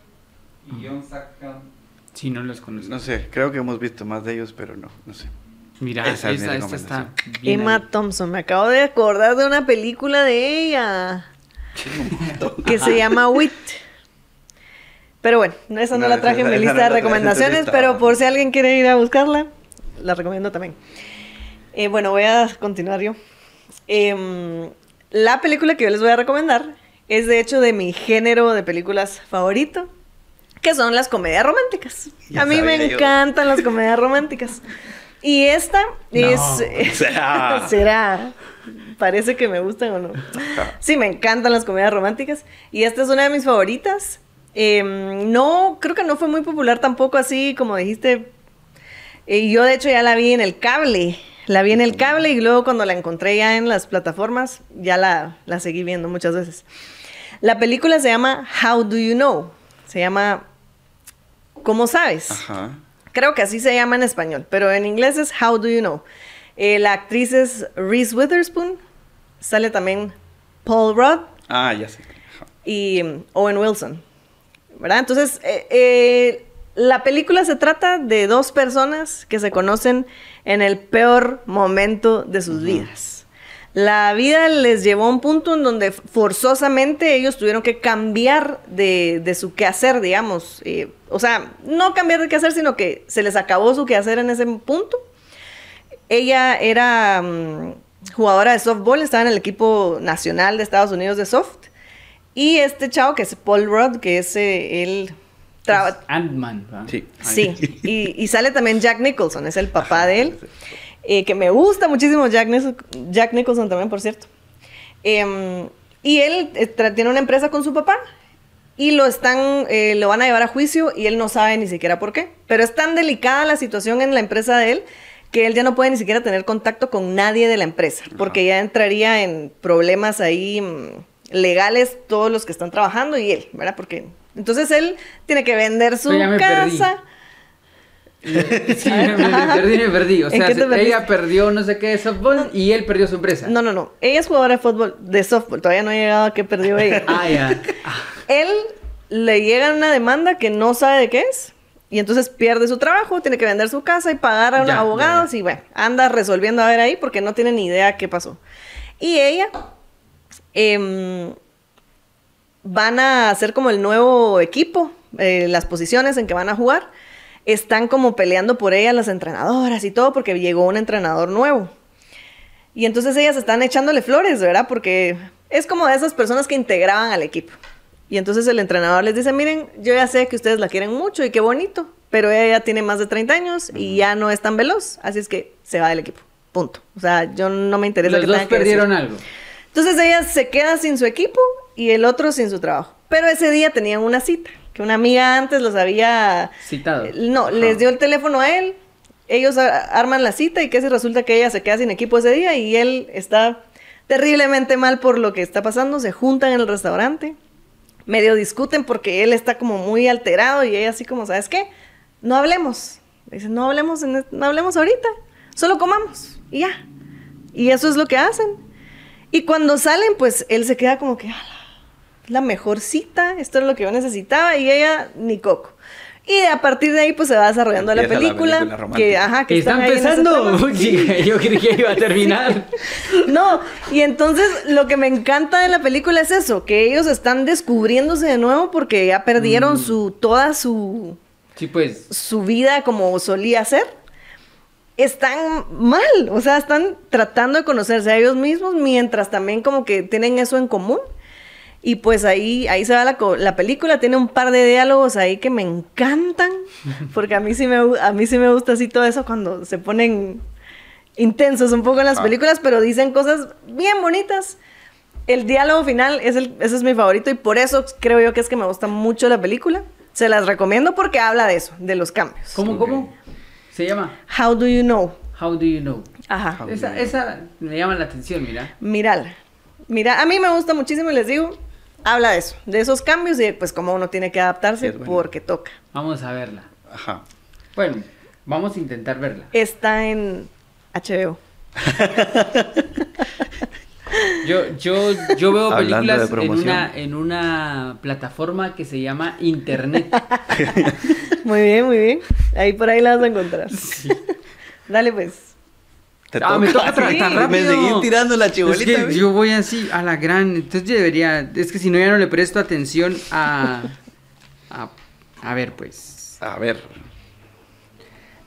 y John Sackman. Sí, no los conozco. No sé, creo que hemos visto más de ellos, pero no, no sé. Mira, Esa esa, es esta está bien Emma ahí. Thompson. Me acabo de acordar de una película de ella. que se llama Wit. Pero bueno, esa no, No, la esa- traje en mi lista no de recomendaciones, lista. pero por si alguien quiere ir a buscarla, la recomiendo también. Eh, bueno, voy a continuar yo. Em, la película que yo les voy a recomendar es de hecho de mi género de películas favorito, que son las comedias románticas. Ya a mí me yo. encantan las comedias románticas. Y esta es... Será. será. Parece que me gustan o no. Sí, me encantan las comedias románticas. Y esta es una de mis favoritas. Em, no, creo que no fue muy popular tampoco así como dijiste. Y yo de hecho ya la vi en el cable. La vi en el cable y luego cuando la encontré ya en las plataformas, ya la, la seguí viendo muchas veces. La película se llama How Do You Know? Se llama ¿Cómo sabes? Ajá. Creo que así se llama en español, pero en inglés es How Do You Know? Eh, la actriz es Reese Witherspoon. Sale también Paul Rudd Ah, ya sé. Y mm, Owen Wilson. ¿Verdad? Entonces, eh, eh, la película se trata de dos personas que se conocen en el peor momento de sus vidas. La vida les llevó a un punto en donde forzosamente ellos tuvieron que cambiar de, de su quehacer, digamos. Eh, o sea, no cambiar de quehacer, sino que se les acabó su quehacer en ese punto. Ella era mm, jugadora de softball, estaba en el equipo nacional de Estados Unidos de soft. Y este chavo, que es Paul Rudd, que es eh, traba- Es Ant-Man. Sí. Sí, y, y sale también Jack Nicholson, es el papá de él, eh, que me gusta muchísimo Jack, Nis- Jack Nicholson también, por cierto. Em, y él eh, tiene una empresa con su papá y lo están, eh, lo van a llevar a juicio y él no sabe ni siquiera por qué. Pero es tan delicada la situación en la empresa de él que él ya no puede ni siquiera tener contacto con nadie de la empresa, porque ya entraría en problemas ahí mm, legales todos los que están trabajando y él, ¿verdad? Porque entonces él tiene que vender su me perdí. Sí, me, perdí, me perdí. O ¿En sea, ella perdió no sé qué de softball y él perdió su empresa. No, no, no. Ella es jugadora de fútbol, de softball. Todavía no ha llegado a que perdió ella. Ah, ya. Él le llega una demanda que no sabe de qué es. Y entonces pierde su trabajo, tiene que vender su casa y pagar a ya, abogados. Y bueno, anda resolviendo a ver ahí porque no tiene ni idea qué pasó. Y ella em, van a hacer como el nuevo equipo, eh, las posiciones en que van a jugar. Están como peleando por ella las entrenadoras y todo porque llegó un entrenador nuevo. Y entonces ellas están echándole flores, ¿verdad? Porque es como de esas personas que integraban al equipo. Y entonces el entrenador les dice, miren, yo ya sé que ustedes la quieren mucho y qué bonito, pero ella ya tiene más de 30 años y ya no es tan veloz, así es que se va del equipo. Punto. O sea, yo no me interesa Los que dos que perdieron algo. Entonces ella se queda sin su equipo y el otro sin su trabajo. Pero ese día tenían una cita, que una amiga antes los había... Citado. No, les dio el teléfono a él, ellos a- arman la cita y que si resulta que ella se queda sin equipo ese día y él está terriblemente mal por lo que está pasando, se juntan en el restaurante, medio discuten porque él está como muy alterado y ella así como, ¿sabes qué? No hablemos. Dicen, no hablemos, en no hablemos ahorita, solo comamos y ya. Y eso es lo que hacen. Y cuando salen, pues él se queda como que, "Ala, es la mejor cita, esto es lo que yo necesitaba, y ella ni coco. Y a partir de ahí, pues se va desarrollando la película. que, ajá, que Está están en empezando. Chica, Yo creí que iba a terminar. No, y entonces lo que me encanta de la película es eso, que ellos están descubriéndose de nuevo porque ya perdieron su, toda su, Sí, pues. su vida como solía ser, están mal, o sea, están tratando de conocerse a ellos mismos mientras también como que tienen eso en común. Y pues ahí, ahí se va la, la película, tiene un par de diálogos ahí que me encantan, porque a mí sí me, a mí sí me gusta así todo eso cuando se ponen intensos un poco en las Ah. películas, pero dicen cosas bien bonitas. El diálogo final es el, ese es mi favorito y por eso creo yo que es que me gusta mucho la película. Se las recomiendo porque habla de eso, de los cambios. ¿Cómo, cómo? Se llama How do you know? How Do You Know. Ajá. How- Esa, esa me llama la atención, mira. Mírala. Mira, a mí me gusta muchísimo y les digo, habla de eso, de esos cambios y pues cómo uno tiene que adaptarse Sí, bueno. porque toca. Vamos a verla. Ajá. Bueno, vamos a intentar verla. Está en HBO. Yo, yo, yo veo Hablando películas en una, en una plataforma que se llama Internet. Muy bien, muy bien. Ahí por ahí la vas a encontrar. Dale pues. Te Ah, me toca Sí. tan Me rápido. tirando la Es chibolita. que güey. yo voy así a la gran. Entonces yo debería. Es que si no, ya no le presto atención a. A, a ver, pues. A ver.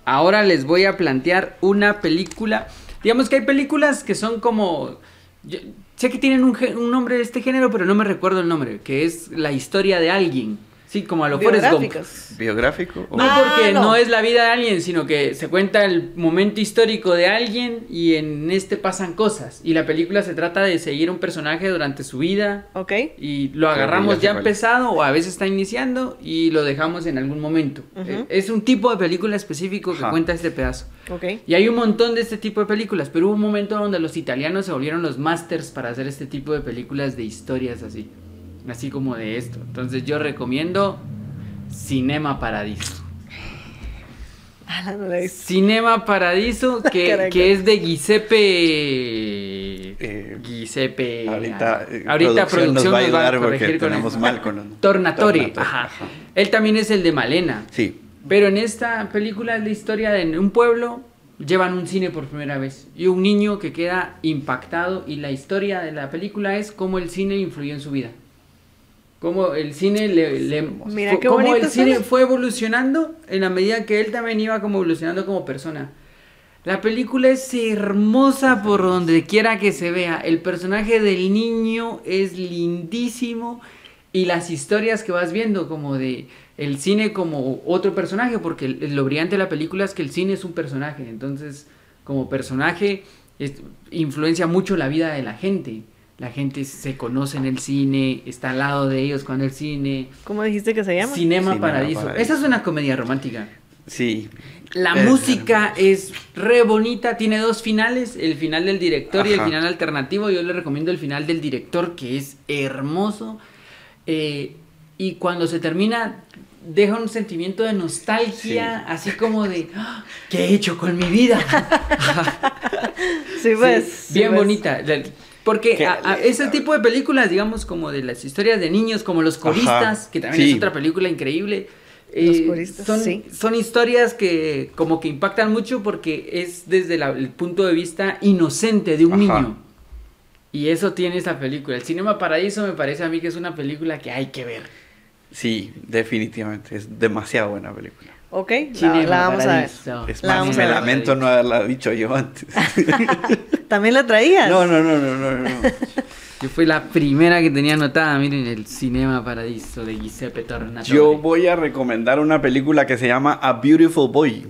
Ahora les voy a plantear una película. Digamos que hay películas que son como. yo- sé que tienen un nombre de este género, pero no me recuerdo el nombre. Que es la historia de alguien. Sí, como a lo Forrest Gump. Biográficos. ¿Biográfico? o- No Ah, porque no. no. es la vida de alguien, sino que se cuenta el momento histórico de alguien y en este pasan cosas. Y la película se trata de seguir un personaje durante su vida ¿Ok? y lo agarramos ya cuál empezado o a veces está iniciando y lo dejamos en algún momento. Eh, Es un tipo de película específico que cuenta este pedazo. Ok. Y hay un montón de este tipo de películas, pero hubo un momento donde los italianos se volvieron los masters para hacer este tipo de películas de historias así. Así como de esto. Entonces yo recomiendo Cinema Paradiso. Ah. Cinema Paradiso, que, es de Giuseppe. Eh, Giuseppe. Ahorita, eh, ahorita producción nos va a ayudar porque tenemos mal con los- Tornatore. Tornatore, Ajá. ajá. Él también es el de Malena. Sí. Pero en esta película es la historia de un pueblo llevan un cine por primera vez y un niño que queda impactado y la historia de la película es cómo el cine influyó en su vida. Cómo el cine le, le- Mira fu- qué cómo el cine suena. fue evolucionando en la medida que él también iba como evolucionando como persona. La película es hermosa por donde quiera que se vea. El personaje del niño es lindísimo y las historias que vas viendo como de el cine como otro personaje, porque lo brillante de la película es que el cine es un personaje, entonces como personaje es- influencia mucho la vida de la gente. La gente se conoce en el cine, está al lado de ellos cuando el cine. ¿Cómo dijiste que se llama? Cinema, Cinema Paradiso. Paradiso. Esa es una comedia romántica. Sí. La Eh, música es re bonita, tiene dos finales, el final del director y el final alternativo. Yo le recomiendo el final del director, que es hermoso. Eh, y cuando se termina, deja un sentimiento de nostalgia, así como de, "Ah, ¿qué he hecho con mi vida? Sí, pues. Sí, sí, bien pues. bonita. Porque a- a ese tipo de películas, digamos, como de las historias de niños, como Los Coristas, Ajá, que también sí. es otra película increíble. Los eh, Coristas, son, sí. son historias que como que impactan mucho porque es desde la- el punto de vista inocente de un Ajá. niño. Y eso tiene esta película. El Cinema Paradiso me parece a mí que es una película que hay que ver. Sí, definitivamente. Es demasiado buena película. Ok, la, la vamos a ver. Paradiso. Es La más, vamos me a ver. lamento no haberla dicho yo antes. ¿También la traías? No, no, no, no, no, no. Yo fui la primera que tenía anotada, miren, el Cinema Paradiso de Giuseppe Tornatore. Yo voy a recomendar una película que se llama A Beautiful Boy.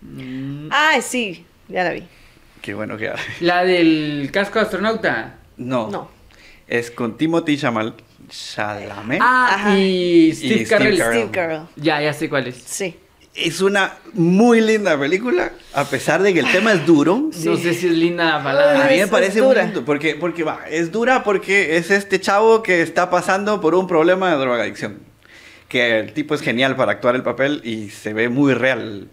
Mm, Ay, sí, ya la vi. Qué bueno que... La del casco astronauta. No. No. Es con Timothy Chamal... Chalamet. Ah, Ajá. y Steve Y. Carell. Steve Carell. Ya, ya sé cuál es. Sí. Es una muy linda película, a pesar de que el tema es duro. No sé si es linda la palabra. A mí me parece muy dura. lindo, porque, porque va, es dura porque es este chavo que está pasando por un problema de drogadicción. Que el tipo es genial para actuar el papel y se ve muy real.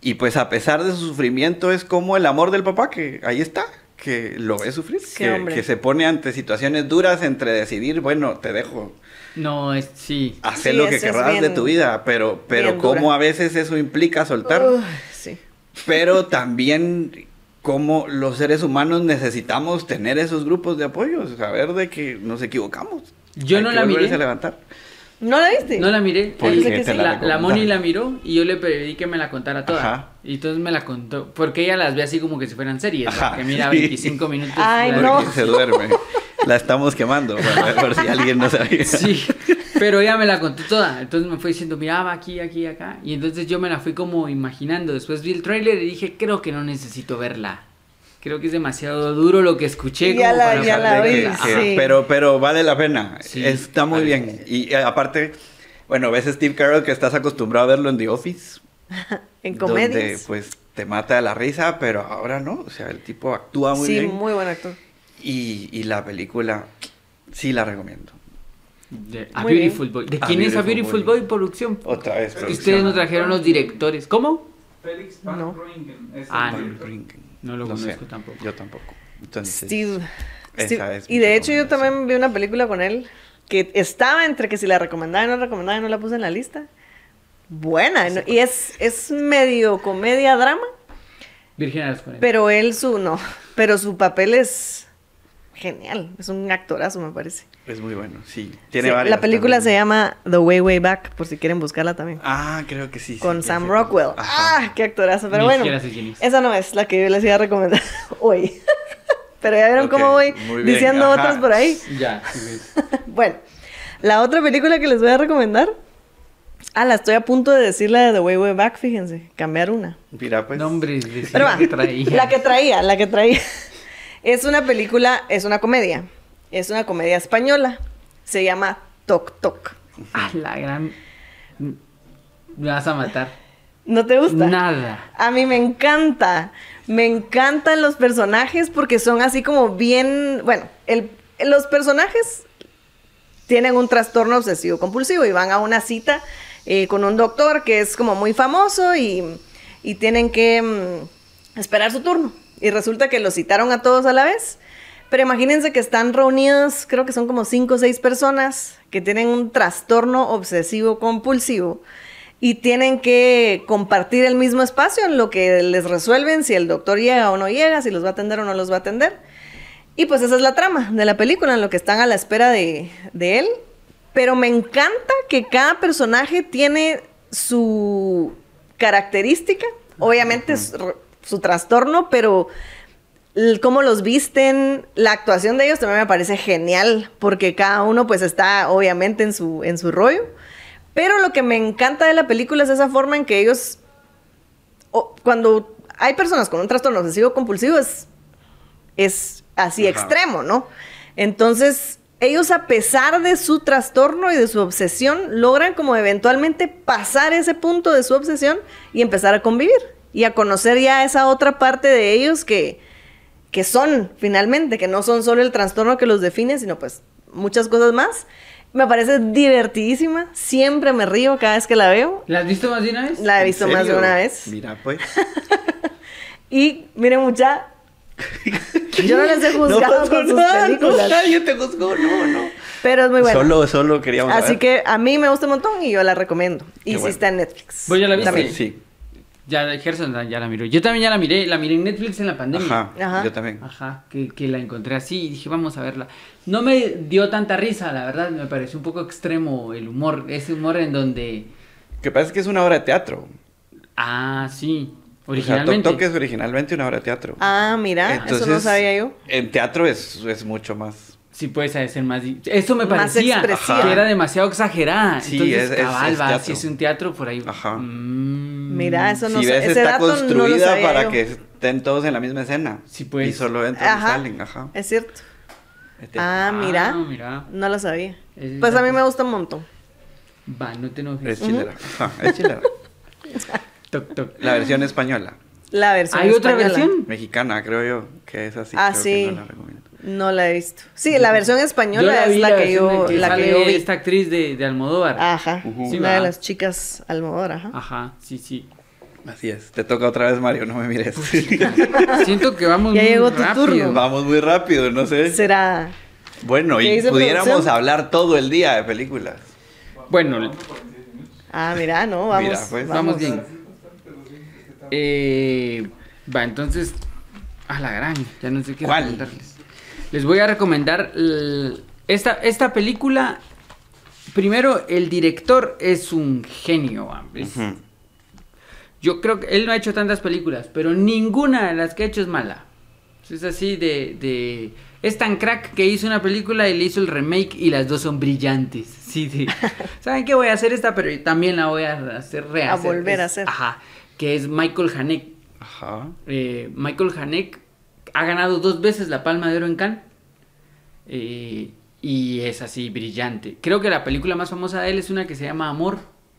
Y pues a pesar de su sufrimiento es como el amor del papá que ahí está, que lo ve sufrir, que, hombre. que se pone ante situaciones duras entre decidir, bueno, te dejo, No, es sí. hacer Sí, lo que querrás de bien- tu vida, pero, pero dura. a veces eso implica soltar Uy, sí. pero también como los seres humanos necesitamos tener esos grupos de apoyo, saber de que nos equivocamos. Yo Hay no que la miré. a levantar. ¿No la viste? No la miré. ¿Por El- qué te la, la la? Moni la miró y yo le pedí que me la contara toda. Ajá. Y entonces me la contó. Porque ella las ve así como que si fueran series. Ajá. Que mira sí. 25 minutos. Ay, no. Se duerme. La estamos quemando, para ver si alguien no sabía. Sí, pero ella me la contó toda. Entonces me fue diciendo, mira, va aquí, aquí, acá. Y entonces yo me la fui como imaginando. Después vi el tráiler y dije, creo que no necesito verla. Creo que es demasiado duro lo que escuché. Ya como la- para ya la vi, sí. pero, pero vale la pena. Sí, Está muy vale. bien. Y eh, aparte, bueno, ves a Steve Carell que estás acostumbrado a verlo en The Office. En Donde comedias. pues te mata de la risa, pero ahora no. O sea, el tipo actúa muy sí, bien. muy buen actor. Y, y la película sí la recomiendo. De- A Muy Beautiful Boy. ¿De A quién es A Beautiful Boy. Boy? Producción. Otra vez. Ustedes producción. nos trajeron los directores. ¿Cómo? Félix Van No. Es Ah, no. No lo sé, conozco tampoco. Yo tampoco. Entonces, Steve. esa Steve- es y de hecho yo también vi una película con él que estaba entre que si la recomendaba y no la recomendaba y no la puse en la lista. Buena. ¿no? Y es, es medio comedia drama, Virginia de los 40. pero él su no. Pero su papel es genial. Es un actorazo, me parece. Es muy bueno, sí. Tiene Sí, varias. la película se llama The Way Way Back, por si quieren buscarla también. Ah, creo que sí. con Sam. Rockwell. Ajá. ¡Ah! ¡Qué actorazo! Pero Ni bueno, es. esa no es la que yo les iba a recomendar hoy. Pero ya vieron cómo voy diciendo ajá. otras por ahí. Ya. sí, ves. Bueno, la otra película que les voy a recomendar. Ah, la estoy a punto de decir la de The Way Way Back, fíjense. Cambiar una. Mira, pues. Pero va, que traía. la que traía, la que traía. Es una película, es una comedia. Es una comedia española. Se llama Toc Toc. Ah, la gran. Me vas a matar. ¿No te gusta? Nada. A mí me encanta. Me encantan los personajes porque son así como bien. Bueno, el- los personajes tienen un trastorno obsesivo compulsivo y van a una cita eh, con un doctor que es como muy famoso y, y tienen que mm, esperar su turno. Y resulta que los citaron a todos a la vez. Pero imagínense que están reunidos, creo que son como cinco o seis personas que tienen un trastorno obsesivo compulsivo y tienen que compartir el mismo espacio en lo que les resuelven si el doctor llega o no llega, si los va a atender o no los va a atender. Y pues esa es la trama de la película, en lo que están a la espera de, de él. Pero me encanta que cada personaje tiene su característica, obviamente es r- su trastorno, pero cómo los visten, la actuación de ellos también me parece genial, porque cada uno pues está obviamente en su, en su rollo. Pero lo que me encanta de la película es esa forma en que ellos, cuando hay personas con un trastorno obsesivo compulsivo, es, es así Ajá. extremo, ¿no? Entonces, ellos a pesar de su trastorno y de su obsesión, logran como eventualmente pasar ese punto de su obsesión y empezar a convivir y a conocer ya esa otra parte de ellos que, que son finalmente, que no son solo el trastorno que los define, sino pues muchas cosas más. Me parece divertidísima. Siempre me río cada vez que la veo. ¿La has visto más de una vez? La he ¿En visto más de una vez. Mira, pues. Y miren mucha. Yo no les he juzgado pasó con sus nada, películas. No, nadie te juzgó, no, no. Pero es muy buena. Solo, solo queríamos Así saber. que a mí me gusta un montón y yo la recomiendo. Y Qué sí bueno. está en Netflix. ¿Vos ya la viste? También. Sí. Ya, Gerson ya la miró. Yo también ya la miré. La miré en Netflix en la pandemia. Ajá, Ajá. yo también. Ajá, que, que la encontré así y dije, vamos a verla. No me dio tanta risa, la verdad, me pareció un poco extremo el humor, ese humor en donde... Que pasa que es una obra de teatro. Ah, sí, O sea, originalmente. Tok Tok es originalmente una obra de teatro. Ah, mira, eso no Entonces, sabía yo. En teatro es, es mucho más. Sí, puede ser más... Eso me Más parecía, que era demasiado exagerada. Sí, Entonces, es- es- cabal, es va, si es un teatro por ahí. Ajá. Mm. Mira, eso no si ves, ese está dato no lo construida para yo. que estén todos en la misma escena. Sí, pues. Y solo entran y salen, ajá. Es cierto. Este- Ah, mira. Ah, mira. No lo sabía. Ese Pues a mí me gusta un montón. Va, no te enojes. Es chilera. Ajá, es chilera. Toc, toc. La versión española. La versión ¿Hay otra española. versión? Mexicana, creo yo. Que es así. Ah, creo sí. Que no la recomiendo. No la he visto. Sí, la versión española la es la, que yo, la que yo vi. esta actriz de, de Almodóvar. Ajá. Sí, una va. de las chicas Almodóvar, ajá. Ajá, sí, sí. Así es. Te toca otra vez, Mario. No me mires. Siento que vamos Ya muy llegó tu rápido. turno. Vamos muy rápido, no sé. Será. Bueno, ¿Qué y pudiéramos producción? hablar todo el día de películas. Bueno, Ah, mira, no, vamos. Mira, pues. vamos bien. Eh, va, entonces, a la gran, ya no sé qué ¿Cuál? recomendarles. Les voy a recomendar esta, esta película. Primero, el director es un genio. Yo creo que él no ha hecho tantas películas, pero ninguna de las que ha hecho es mala. Es así de, de... Es tan crack que hizo una película y le hizo el remake y las dos son brillantes. Sí, sí. ¿Saben qué voy a hacer esta? Pero también la voy a hacer rehacer. A volver a hacer. Ajá. Que es Michael Haneke. Ajá. Eh, Michael Haneke ha ganado dos veces la Palma de Oro en Cannes. Eh, y es así brillante. Creo que la película más famosa de él es una que se llama Amor.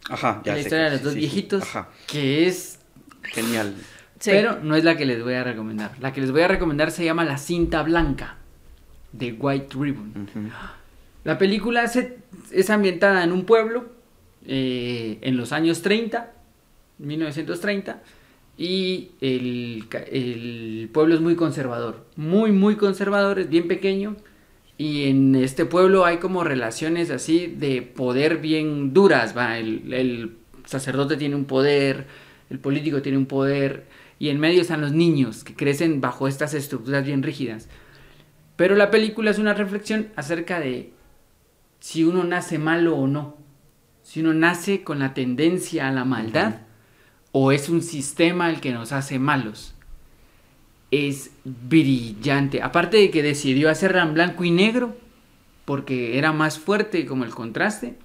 Ajá. Ya la sé historia que- de los dos sí, sí. viejitos. Ajá. Que es Genial. Sí. pero no es la que les voy a recomendar. La que les voy a recomendar se llama La cinta blanca de White Ribbon. Ujú. La película se- es ambientada en un pueblo eh, en los años 30, 1930, y el, el pueblo es muy conservador, muy, muy conservador, es bien pequeño, y en este pueblo hay como relaciones así de poder bien duras, va, el, el sacerdote tiene un poder, el político tiene un poder, y en medio están los niños que crecen bajo estas estructuras bien rígidas. Pero la película es una reflexión acerca de si uno nace malo o no. Si uno nace con la tendencia a la maldad o es un sistema el que nos hace malos. Es brillante. Aparte de que decidió hacerla en blanco y negro porque era más fuerte como el contraste.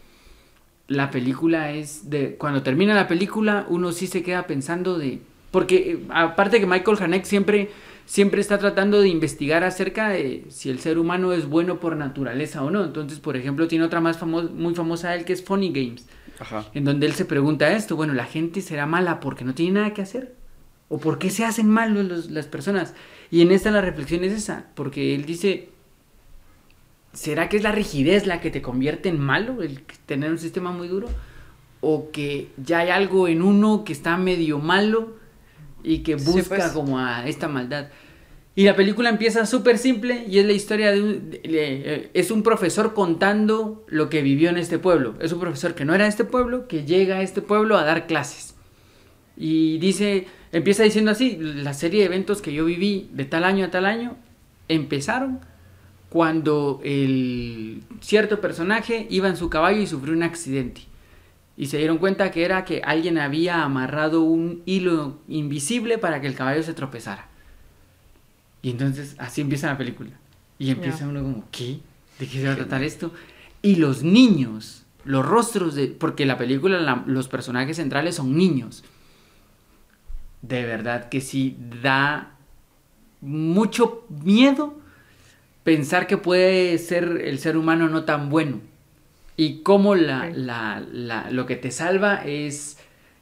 La película es de cuando termina la película uno sí se queda pensando de porque eh, aparte que Michael Haneke siempre siempre está tratando de investigar acerca de si el ser humano es bueno por naturaleza o no. Entonces, por ejemplo, tiene otra más famo- muy famosa de él que es Funny Games, Ajá. en donde él se pregunta esto, bueno, la gente será mala porque no tiene nada que hacer o por qué se hacen malos los- las personas. Y en esta la reflexión es esa, porque él dice ¿Será que es la rigidez la que te convierte en malo, el tener un sistema muy duro? ¿O que ya hay algo en uno que está medio malo y que Sí, busca pues. como a esta maldad? Y la película empieza súper simple y es la historia de un... eh, es un profesor contando lo que vivió en este pueblo. Es un profesor que no era de este pueblo, que llega a este pueblo a dar clases. Y dice, empieza diciendo así, la serie de eventos que yo viví de tal año a tal año empezaron cuando el cierto personaje iba en su caballo y sufrió un accidente. Y se dieron cuenta que era que alguien había amarrado un hilo invisible para que el caballo se tropezara. Y entonces así empieza la película. Y empieza uno como, ¿qué? ¿De qué se va a tratar esto? Y los niños, los rostros de... Porque la película, la- los personajes centrales son niños. De verdad que sí da mucho miedo pensar que puede ser el ser humano no tan bueno. Y cómo la, la- la- lo que te salva es,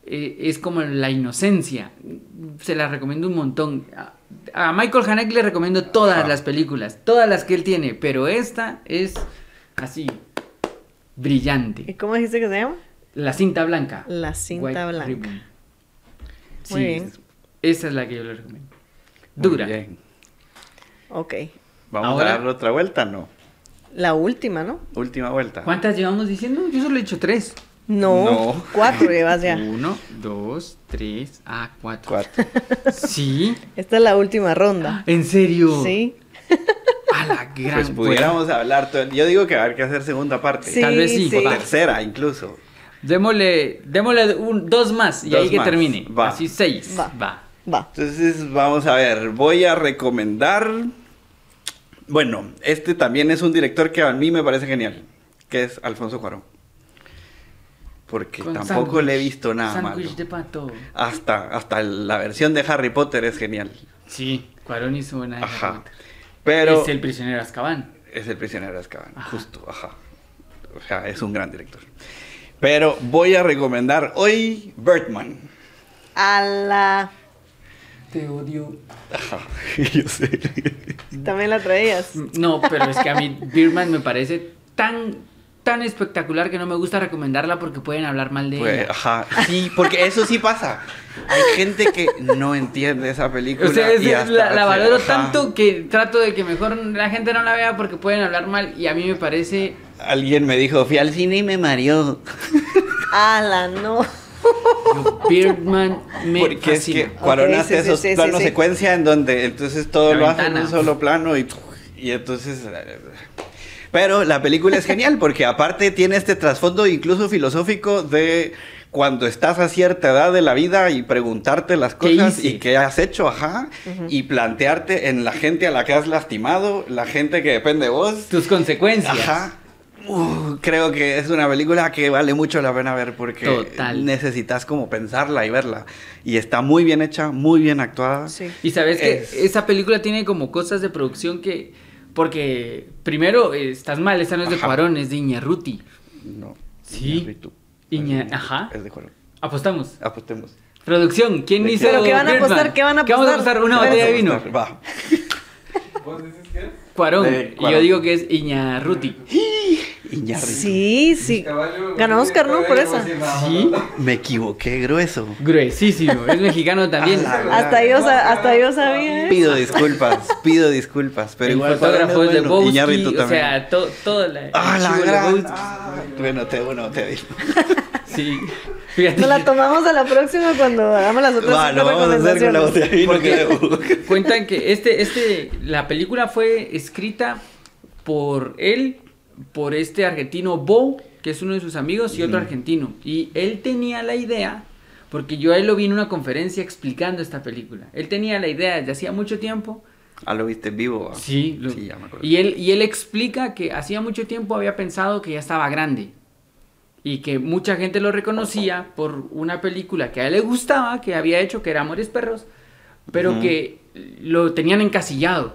eh, es como la inocencia. Se la recomiendo un montón. A, Michael Haneke le recomiendo todas Ajá. las películas, todas las que él tiene, pero esta es así. brillante. ¿Y cómo dijiste que se llama? La cinta blanca. La cinta White blanca. Ribbon. Muy Sí, bien. Esa es la que yo le recomiendo. Muy Dura. bien. Ok. Vamos Ahora- a dar otra vuelta, ¿no? La última, ¿no? Última vuelta. ¿Cuántas llevamos diciendo? Yo solo he hecho tres. No. No. Cuatro llevas ya. Uno, dos, tres, ah, cuatro. Cuatro. Sí. Esta es la última ronda. ¿En serio? Sí. A la gran. Pues pudiéramos hablar todo el- Yo digo que va a haber que hacer segunda parte. Sí, Tal vez sí. sí. O Va. tercera, incluso. Démosle, démosle un, dos más y Dos ahí que termine. Va. Así seis. Va. Va. Va. Entonces, vamos a ver. Voy a recomendar. Bueno, este también es un director que a mí me parece genial. Que es Alfonso Cuarón. Porque Con tampoco le he visto nada malo. De pato. Hasta, hasta la versión de Harry Potter es genial. Sí, Cuarón hizo buena de Harry Ajá. Potter. Pero Es el prisionero de Azkaban. es el prisionero de Azkaban, Ajá. justo, ajá. O sea, es un gran director. Pero voy a recomendar hoy Birdman. A la. Te odio. Ajá, yo sé. También la traías. No, pero es que a mí Birdman me parece tan, tan espectacular que no me gusta recomendarla porque pueden hablar mal de Pues, ella. ajá, sí, porque eso sí pasa. Hay gente que no entiende esa película. O sea, es- y hasta la, valoro ajá. tanto que trato de que mejor la gente no la vea porque pueden hablar mal y a mí me parece... Alguien me dijo, fui al cine y me mareó. A la no. Birdman me Porque es fascina. que Cuarón Ok, hace sí, esos sí, sí, planos sí. secuencia en donde entonces todo La lo hace en un solo plano y, y entonces... Pero la película es genial porque aparte tiene este trasfondo incluso filosófico de cuando estás a cierta edad de la vida y preguntarte las ¿Qué cosas y qué has hecho, ajá, y plantearte en la gente a la que has lastimado, la gente que depende de vos. Tus consecuencias. Ajá. Uh, creo que es una película que vale mucho la pena ver porque Total. necesitas como pensarla y verla. Y está muy bien hecha, muy bien actuada. Sí. Y sabes que Es- esa película tiene como cosas de producción que... Porque primero estás mal, esta no es de Ajá. Cuarón, es de Iñarruti. No. Sí. Iñárritu. Iña- ajá. Es de Cuarón. Apostamos. Apostemos. Producción, ¿quién ¿De hizo qué? ¿Pero qué van a apostar? ¿Qué van a vamos a apostar? apostar? Una Vamos a botella de vino. Apostar, Va. ¿Vos decís que es? Cuarón. De Y yo digo que es Iñarruti. Iñárritu. Sí, sí. Caballo, Ganó Oscar, ¿no? Por nada, ¿Sí? Me equivoqué, grueso. Gruesísimo. Es mexicano también. A la- Hasta yo, hasta yo sabía. Pido disculpas, pido disculpas, pero el igual fotógrafo es de bueno. Iñárritu Bowski, o también. sea, to- todo la, Ah, la gran. Lebowski. Ah, bueno, te, bueno, te digo. Sí. Fíjate. Nos la tomamos a la próxima cuando hagamos las otras Va, lo vamos a hacer con la botella de vino que. Cuentan que este, este, la película fue escrita por él, por este argentino Bo, que es uno de sus amigos, y otro argentino. Y él tenía la idea, porque yo a él lo vi en una conferencia explicando esta película. Él tenía la idea desde hacía mucho tiempo. Ah, lo viste en vivo. Sí, lo- Sí, ya me acuerdo. y él, y él explica que hacía mucho tiempo había pensado que ya estaba grande. Y que mucha gente lo reconocía por una película que a él le gustaba, que había hecho, que era Amores Perros, pero que lo tenían encasillado.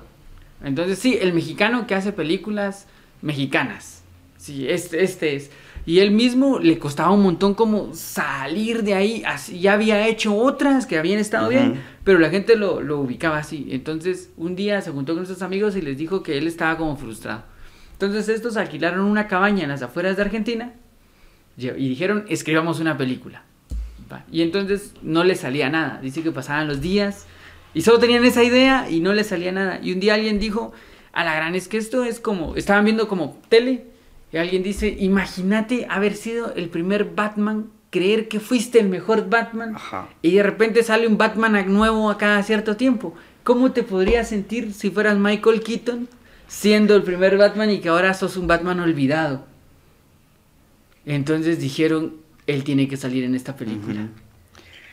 Entonces, sí, el mexicano que hace películas mexicanas. Sí, este, este es. Y él mismo le costaba un montón como salir de ahí. Así, ya había hecho otras que habían estado bien, pero la gente lo, lo ubicaba así. Entonces, un día se juntó con sus amigos y les dijo que él estaba como frustrado. Entonces, estos alquilaron una cabaña en las afueras de Argentina y dijeron, escribamos una película. Y entonces no le salía nada. Dice que pasaban los días y solo tenían esa idea y no le salía nada. Y un día alguien dijo, a la gran, es que esto es como, estaban viendo como tele. Y alguien dice, imagínate haber sido el primer Batman, creer que fuiste el mejor Batman. Ajá. Y de repente sale un Batman nuevo a cada cierto tiempo. ¿Cómo te podrías sentir si fueras Michael Keaton siendo el primer Batman y que ahora sos un Batman olvidado? Entonces dijeron, él tiene que salir en esta película.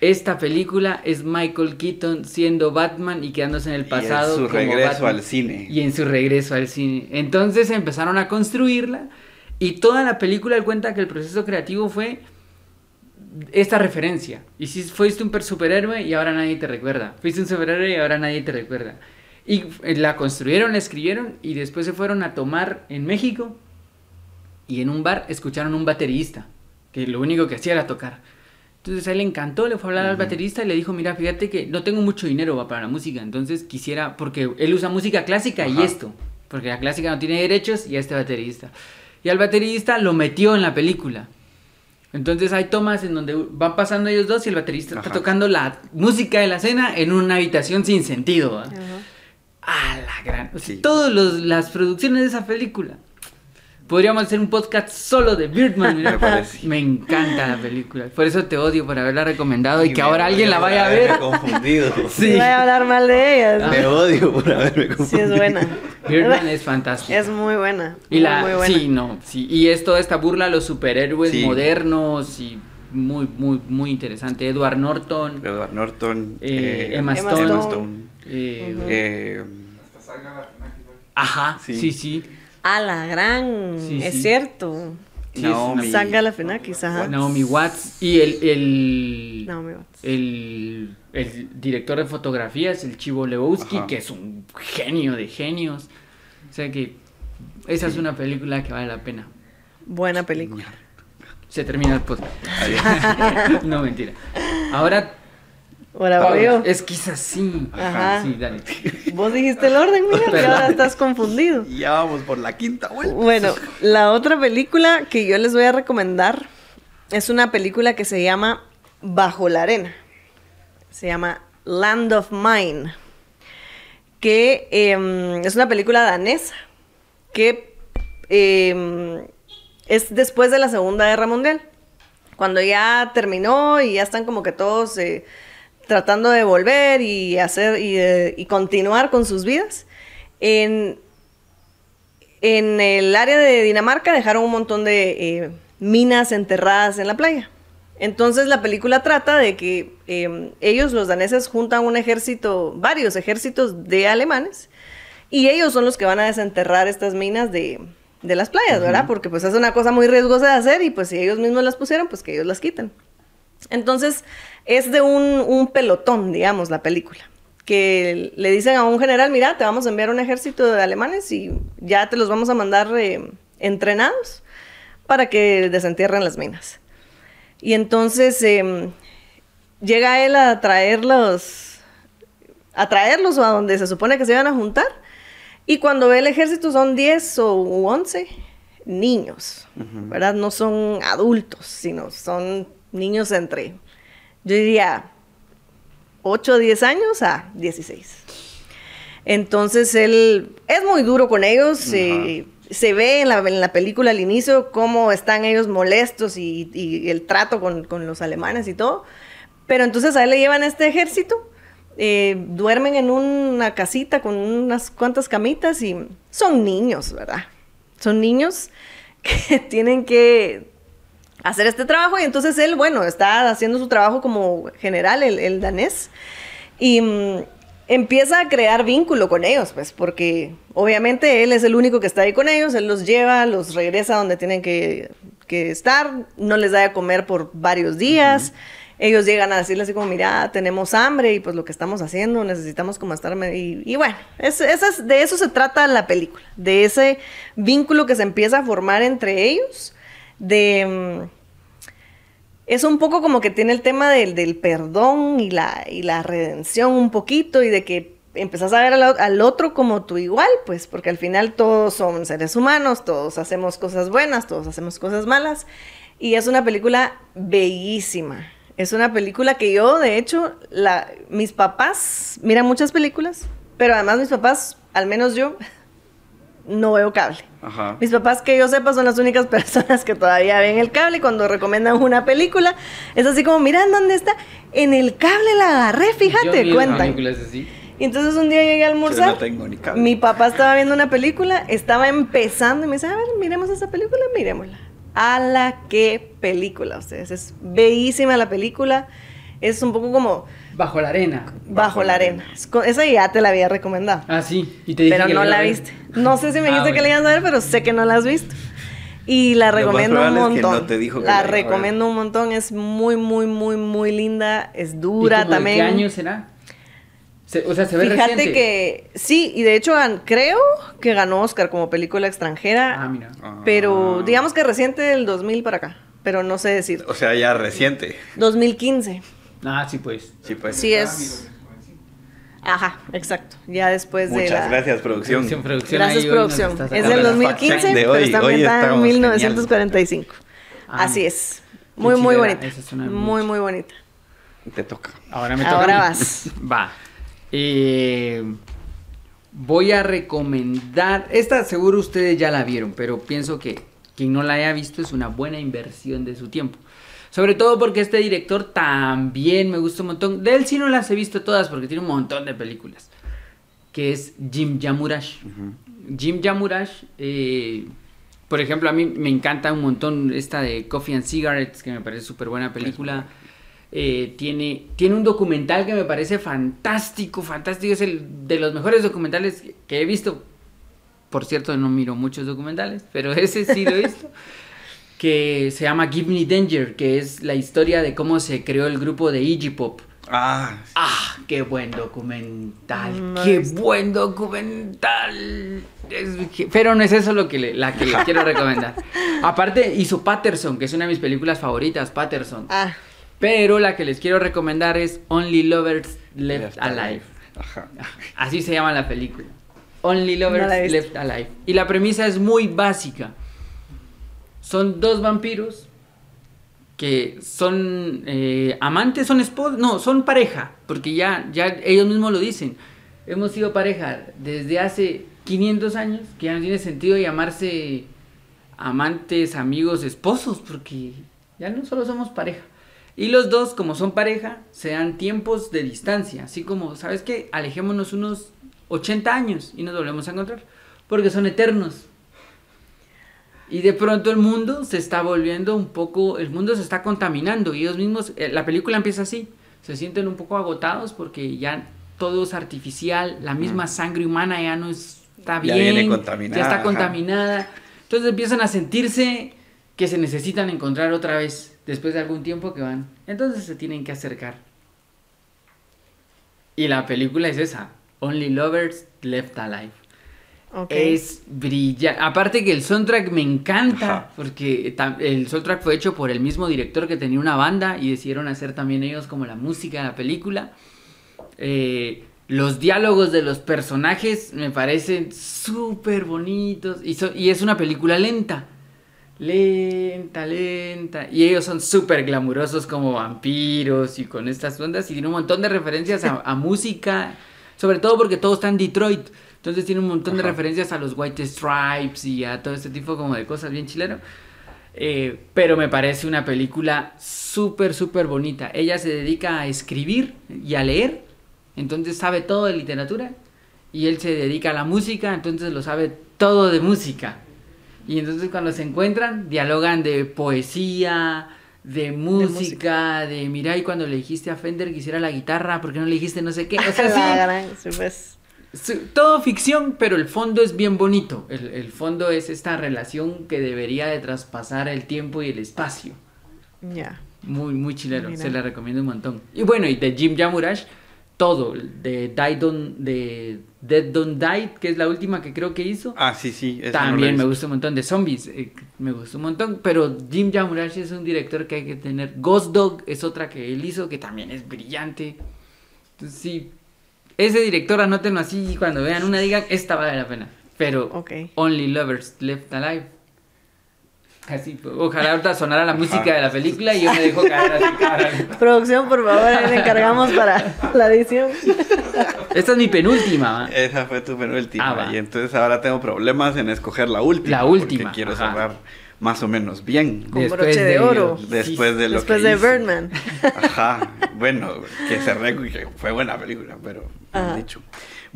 Esta película es Michael Keaton siendo Batman y quedándose en el Y pasado. en su como regreso Batman. al cine. Y en su regreso al cine. Entonces empezaron a construirla y toda la película él cuenta que el proceso creativo fue esta referencia. Y si fuiste un per- superhéroe y ahora nadie te recuerda. Fuiste un superhéroe y ahora nadie te recuerda. Y la construyeron, la escribieron y después se fueron a tomar en México y en un bar escucharon un baterista que lo único que hacía era tocar. Entonces a él le encantó, le fue a hablar al baterista y le dijo, mira, fíjate que no tengo mucho dinero va, para la música, entonces quisiera, porque él usa música clásica y Ajá. esto, porque la clásica no tiene derechos y este baterista. y al baterista lo metió en la película. Entonces hay tomas en donde van pasando ellos dos y el baterista está Ajá. tocando la música de la escena en una habitación sin sentido. ¿va? Ajá. Ah, la gran. o sea, Sí. Todas las producciones de esa película. Podríamos hacer un podcast solo de Birdman. Me. Me encanta la película. Por eso te odio por haberla recomendado y, Y que ahora alguien la vaya a ver. confundido. Sí. Voy a hablar mal de ella. Me odio por haberme confundido. Sí, es buena. Birdman es fantástico. Es muy buena. Y la, muy, buena. sí, no, sí. Y es toda esta burla a los superhéroes Sí. modernos y muy, muy, muy interesante. Edward Norton, Edward Norton, Eh, eh, Emma Emma Stone. Stone. Stone, eh, Ujú. eh, Hasta salga la Funaki, ¿no? ajá, sí, Sí. sí. A la gran. Sí, es sí. cierto. Naomi. es Saga la Fenakis, ajá. Naomi Watts y el, el, Naomi Watts. el, el director de fotografías, el Chivo Lebowski, Ajá. que es un genio de genios. O sea que esa es una película que vale la pena. Buena película. Se termina el podcast. No, mentira. Ahora, Ahora Paula, yo. es que es así. Ajá. Sí, dale. Vos dijiste el orden, Miguel, y ahora estás confundido. Y ya vamos por la quinta vuelta. Bueno, la otra película que yo les voy a recomendar es una película que se llama Bajo la Arena. Se llama Land of Mine. Que em, es una película danesa. Que em, es después de la Segunda Guerra Mundial. Cuando ya terminó y ya están como que todos eh, tratando de volver y hacer y, eh, y continuar con sus vidas. En, en el área de Dinamarca dejaron un montón de eh, minas enterradas en la playa. Entonces la película trata de que eh, ellos, los daneses, juntan un ejército, varios ejércitos de alemanes, y ellos son los que van a desenterrar estas minas de, de las playas, ¿verdad? Porque pues es una cosa muy riesgosa de hacer y pues si ellos mismos las pusieron, pues que ellos las quiten. Entonces, es de un, un pelotón, digamos, la película. Que le dicen a un general, mira, te vamos a enviar un ejército de alemanes y ya te los vamos a mandar eh, entrenados para que desentierren las minas. Y entonces em, llega él a traerlos, a traerlos a donde se supone que se iban a juntar. Y cuando ve el ejército son 10 o 11 niños, ¿verdad? No son adultos, sino son niños entre, yo diría, 8 o 10 años a 16. Entonces él es muy duro con ellos. Eh, se ve en la, en la película al inicio cómo están ellos molestos y, y el trato con, con los alemanes y todo. Pero entonces a él le llevan este ejército, eh, duermen en una casita con unas cuantas camitas y son niños, ¿verdad? Son niños que tienen que hacer este trabajo y entonces él, bueno, está haciendo su trabajo como general, el, el danés, y mm, empieza a crear vínculo con ellos, pues, porque obviamente él es el único que está ahí con ellos, él los lleva, los regresa donde tienen que, que estar, no les da de comer por varios días. Ellos llegan a decirle así como, mira, tenemos hambre y pues lo que estamos haciendo, necesitamos como estar... me-". Y, y bueno, es, esa es- de eso se trata la película, de ese vínculo que se empieza a formar entre ellos, de... mm, es un poco como que tiene el tema del, perdón y la, redención un poquito y de que empezás a ver al, otro como tú igual, pues porque al final todos son seres humanos, todos hacemos cosas buenas, todos hacemos cosas malas y es una película bellísima. Es una película que yo, de hecho, mis papás miran muchas películas, pero además mis papás, al menos yo, no veo cable. Ajá. Mis papás, que yo sepa, son las únicas personas que todavía ven el cable. Cuando recomiendan una película, es así como, miran dónde está. En el cable la agarré, fíjate, así. Y entonces un día llegué a almorzar. Yo no tengo ni cable. Mi papá estaba viendo una película, estaba empezando y me dice, a ver, miremos esa película, miremosla. A la qué película, ustedes. Es bellísima la película. Es un poco como Bajo la arena. Bajo, la arena. Esa ya te la había recomendado. Ah, sí. Y te dije Pero que no la viste. No sé si me Ah, dijiste que la ibas a ver, pero sé que no la has visto. Y la recomiendo un probable es que montón. no te dijo que la recomiendo un montón. Es muy, muy, muy, muy linda. Es ¿Y dura como de también. ¿Qué año será? Se- o sea, se ve Fíjate reciente. que sí, y de hecho creo que ganó Oscar como película extranjera. Ah, mira. Ah. Pero digamos que reciente del 2000 para acá. Pero no sé decir. O sea, ya reciente. 2015. Ah, sí, pues. Sí, pues. Sí, es. Ajá, exacto. Ya después de Muchas gracias, producción. Producción, producción. Gracias, producción. Es del la 2015, fact-check de pero está ambientada en estamos 1945. Ah, Así es. Muy, muy bonita. Muy, mucho. muy bonita. Te toca. Ahora me toca. Ahora vas. Va. Eh, voy a recomendar. Esta seguro ustedes ya la vieron, pero pienso que quien no la haya visto es una buena inversión de su tiempo. Sobre todo porque este director también me gusta un montón. De él sí no las he visto todas porque tiene un montón de películas. Que es Jim Jamurash. Jim Jamurash, eh, por ejemplo, a mí me encanta un montón esta de Coffee and Cigarettes, que me parece súper buena película. Eh, tiene, tiene un documental que me parece fantástico, fantástico. Es el de los mejores documentales que, que he visto. Por cierto, no miro muchos documentales, pero ese sí lo he visto. que se llama Give Me Danger, que es la historia de cómo se creó el grupo de Iggy Pop. Ah, ¡Ah! ¡Qué buen documental! No ¡Qué buen documental! Es pero no es eso lo que le- la que les quiero recomendar. Aparte, hizo Patterson, que es una de mis películas favoritas, Patterson. Ah, Pero la que les quiero recomendar es Only Lovers Left, Alive. Ajá. Así se llama la película. Only No Lovers. Left Alive. Y la premisa es muy básica. Son dos vampiros que son eh, amantes, son esposos, no, son pareja, porque ya, ya ellos mismos lo dicen. Hemos sido pareja desde hace 500 años, que ya no tiene sentido llamarse amantes, amigos, esposos, porque ya no solo somos pareja. Y los dos, como son pareja, se dan tiempos de distancia, así como, ¿sabes qué? Alejémonos unos 80 años y nos volvemos a encontrar, porque son eternos. Y de pronto el mundo se está volviendo un poco, el mundo se está contaminando y ellos mismos, eh, la película empieza así, se sienten un poco agotados porque ya todo es artificial, la misma sangre humana ya no está Ya bien, viene contaminada, ya está ajá. contaminada. Entonces empiezan a sentirse que se necesitan encontrar otra vez después de algún tiempo que van. Entonces se tienen que acercar. Y la película es esa, Only Lovers Left Alive. Es brillante. Aparte que el soundtrack me encanta, Ajá. porque el soundtrack fue hecho por el mismo director que tenía una banda y decidieron hacer también ellos como la música de la película. Eh, los diálogos de los personajes me parecen súper bonitos y, so- y es una película lenta. Lenta, lenta. Y ellos son súper glamurosos como vampiros y con estas ondas. Y tiene un montón de referencias a, a música. Sobre todo porque todo está en Detroit. Entonces tiene un montón de Ajá. referencias a los White Stripes y a todo este tipo como de cosas bien chileno. Eh, pero me parece una película súper, súper bonita. Ella se dedica a escribir y a leer. Entonces sabe todo de literatura. Y él se dedica a la música. Entonces lo sabe todo de música. Y entonces cuando se encuentran, dialogan de poesía, de música, de, mira, y cuando le dijiste a Fender que hiciera la guitarra, ¿por qué no le dijiste no sé qué? O sea, La sí, pues. todo ficción, pero el fondo es bien bonito. El, el fondo es esta relación que debería de traspasar el tiempo y el espacio. Ya. Muy, muy chileno, Mira. se la recomiendo un montón. Y bueno, y de Jim Jamurash, todo, de, Die Don't- de Dead Don't Die, que es la última que creo que hizo. Ah, sí, sí. no También me gusta un montón de zombies, eh, me gusta un montón, pero Jim Jarmusch es un director que hay que tener. Ghost Dog es otra que él hizo que también es brillante. Entonces, sí, ese director anótenlo así y cuando vean una digan, esta vale la pena. Pero. Only Lovers Left Alive. Así, ojalá ahorita sonara la música de la película y yo me dejo caer así. Producción, por favor, ahí le encargamos para la edición. Esta es mi penúltima. ¿va? Esa fue tu penúltima. Ah, y entonces ahora tengo problemas en escoger la última. La última, Porque quiero ajá. cerrar más o menos bien. Con broche de oro. Después de lo Después que de hice. Birdman. Ajá. Bueno, que cerré y que fue buena película, pero Ajá. dicho.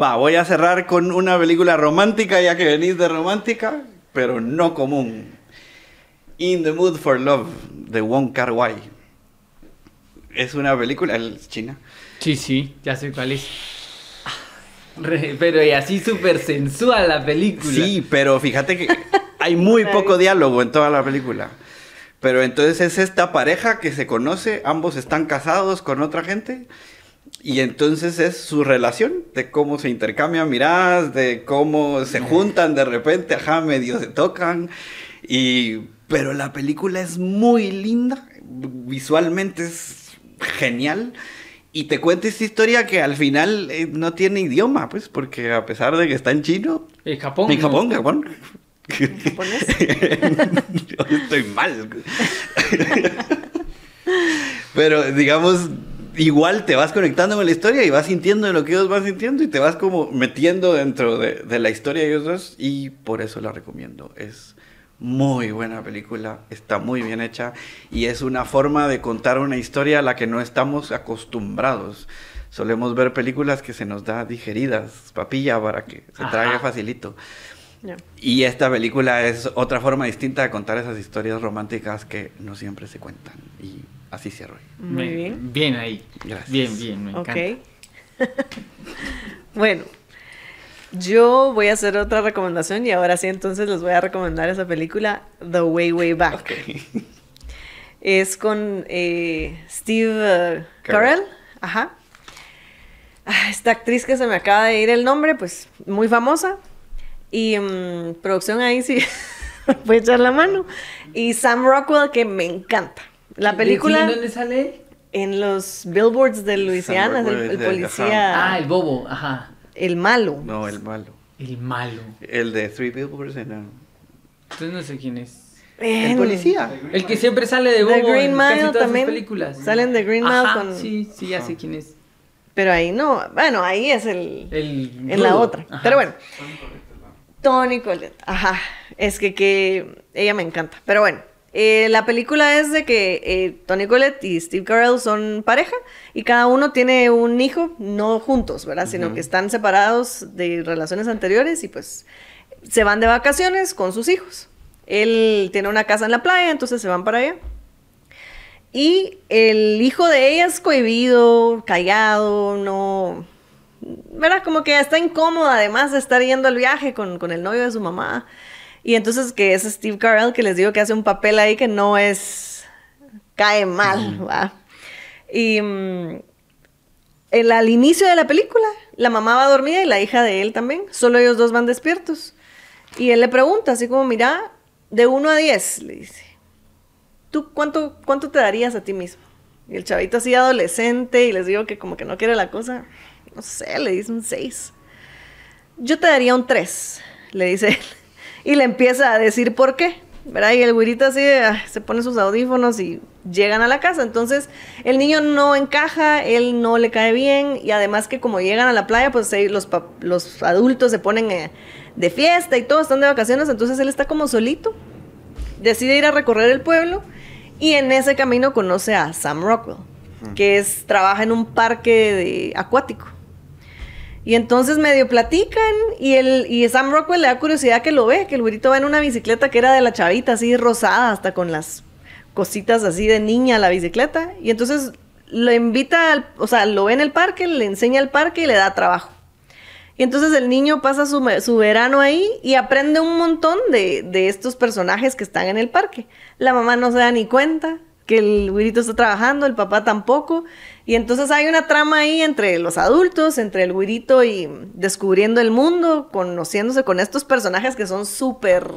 Va, voy a cerrar con una película romántica, ya que venís de romántica, pero no común. In the Mood for Love, de Wong Kar Wai. Es una película, es china. Sí, sí, ya sé cuál es. Re- pero y así súper sensual la película. Sí, pero fíjate que hay muy poco diálogo en toda la película. Pero entonces es esta pareja que se conoce, ambos están casados con otra gente. Y entonces es su relación, de cómo se intercambian miradas, de cómo se juntan de repente, ajá, medio se tocan. Y, pero la película es muy linda, visualmente es genial. y te cuenta esta historia que al final eh, no tiene idioma, pues, porque a pesar de que está en chino, En Japón. en ¿no? Japón, Japón. ¿Japonés? Yo estoy mal. Pero digamos, igual te vas conectando con la historia y vas sintiendo lo que ellos van sintiendo y te vas como metiendo dentro de, de la historia de ellos dos y por eso la recomiendo. Es muy buena película, está muy bien hecha y es una forma de contar una historia a la que no estamos acostumbrados. Solemos ver películas que se nos da digeridas, papilla para que se trague Ajá. facilito. Y esta película es otra forma distinta de contar esas historias románticas que no siempre se cuentan. Y así cierro. Muy bien. Bien ahí. Gracias. Bien, bien, me encanta. Ok. bueno, yo voy a hacer otra recomendación y ahora sí entonces les voy a recomendar esa película The Way Way Back. Es con eh, Steve eh, Carell. Ajá. Ah, Esta actriz que se me acaba de ir el nombre, pues muy famosa. Y mm, producción ahí sí voy a echar la mano. Y Sam Rockwell, que me encanta. La película ¿En dónde sale él? en los billboards de Luisiana, el, policía, Ah, el bobo, ajá. El malo. No, el malo. El malo. El de Three Billboards en el- Entonces no sé quién es. El policía. El que siempre sale de bobo The Green en casi sus también. películas. Salen de Green Mile Ajá, con- Sí, sí, ya sé quién es. Pero ahí no, bueno, ahí es el, El en la otra. Ajá. Pero bueno, Tony Collette, ajá, es que, que ella me encanta. Pero bueno, eh, la película es de que eh, Tony Collette y Steve Carell son pareja y cada uno tiene un hijo, no juntos, ¿verdad? Sino que están separados de relaciones anteriores y pues se van de vacaciones con sus hijos. Él tiene una casa en la playa, entonces se van para allá. Y el hijo de ella es cohibido, callado, no... ¿Verdad? Como que está incómodo además de estar yendo al viaje con, con el novio de su mamá. Y entonces que es Steve Carell que les digo que hace un papel ahí que no es... cae mal, ¿va? Y mm, el- al inicio de la película, la mamá va dormida y la hija de él también. Solo ellos dos van despiertos. Y él le pregunta, así como, mira, de 1 a 10, le dice. ¿Tú cuánto, cuánto te darías a ti mismo? Y el chavito así adolescente y les digo que como que no quiere la cosa, no sé, le dice un 6. Yo te daría un 3, le dice él. Y le empieza a decir por qué, ¿verdad? Y el güirito así ah, se pone sus audífonos y llegan a la casa. Entonces el niño no encaja, él no le cae bien y además que como llegan a la playa, pues los, adultos se ponen eh, de fiesta y todos están de vacaciones, entonces él está como solito decide ir a recorrer el pueblo y en ese camino conoce a Sam Rockwell, que es, trabaja en un parque de, acuático. Y entonces medio platican y, el, y Sam Rockwell le da curiosidad que lo ve, que el güerito va en una bicicleta que era de la chavita, así rosada, hasta con las cositas así de niña la bicicleta. Y entonces lo invita, al- o sea, lo ve en el parque, le enseña el parque y le da trabajo. Y entonces el niño pasa su, su verano ahí y aprende un montón de, de estos personajes que están en el parque. La mamá no se da ni cuenta que el güirito está trabajando, el papá tampoco. Y entonces hay una trama ahí entre los adultos, entre el güirito y descubriendo el mundo, conociéndose con estos personajes que son súper...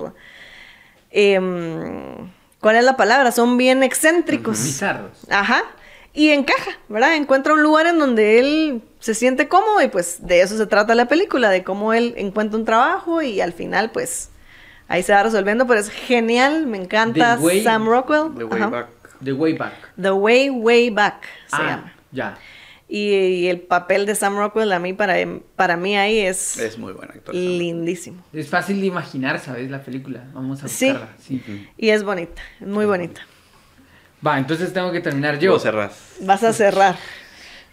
em, ¿Cuál es la palabra? Son bien excéntricos. Bizarros. Ajá. Y encaja, ¿verdad? Encuentra un lugar en donde él se siente cómodo y pues de eso se trata la película, de cómo él encuentra un trabajo y al final pues ahí se va resolviendo, pero es genial, me encanta Way- Sam Rockwell. The Way. Back. The Way Back. The Way Way Back se ah, llama. ya. Y, y el papel de Sam Rockwell a mí para, para mí ahí es, Es muy buen actor. lindísimo. Es fácil de imaginar, ¿sabes? La película. Vamos a Sí. buscarla. Sí. Y es bonita, es muy bonita. Va, entonces tengo que terminar Yo yo. cerrás. Vas a cerrar.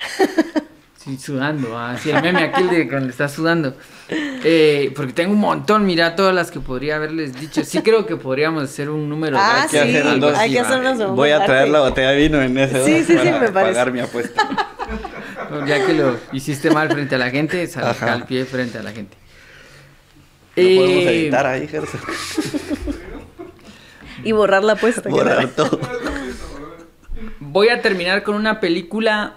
Sí, sudando. Así el meme aquel de cuando está sudando. Eh, porque tengo un montón, mira todas las que podría haberles dicho. Sí creo que podríamos hacer un número. Ah, Hay que sí, hacer dos. hay que hacer una segunda Voy a traer la botella de vino en ese Sí, sí, sí, para me parece. pagar mi apuesta. Ya que lo hiciste mal frente a la gente, salga Ajá. al pie frente a la gente. No podemos Eh, editar ahí, Gerson. Y borrar la apuesta. Borrar todo. Voy a terminar con una película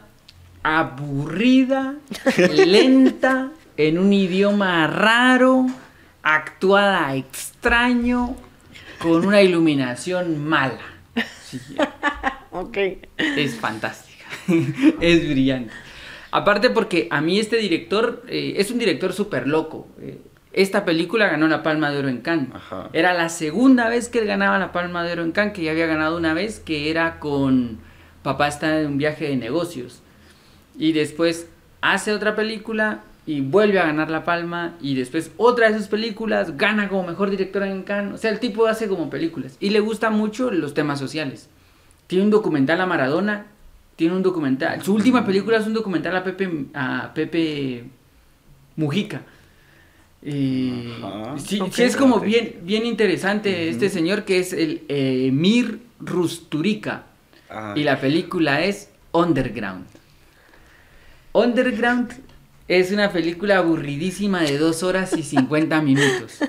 aburrida, lenta, en un idioma raro, actuada extraño, con una iluminación mala. Sí, Ok. es fantástica. es brillante. Aparte porque a mí este director eh, es un director súper loco. Eh, esta película ganó la Palma de Oro en Cannes. Ajá. Era la segunda vez que él ganaba la Palma de Oro en Cannes, que ya había ganado una vez, que era con Papá está en un viaje de negocios. Y después hace otra película y vuelve a ganar la Palma. Y después otra de sus películas gana como mejor director en Cannes. O sea, el tipo hace como películas. Y le gustan mucho los temas sociales. Tiene un documental a Maradona. Tiene un documental. Su última película es un documental a Pepe, a Pepe Mujica. Eh, sí, sí es como bien, bien interesante este señor que es el eh, Emir Rusturica. Ah, Y la película es Underground. Underground es una película aburridísima de 2 horas y 50 minutos.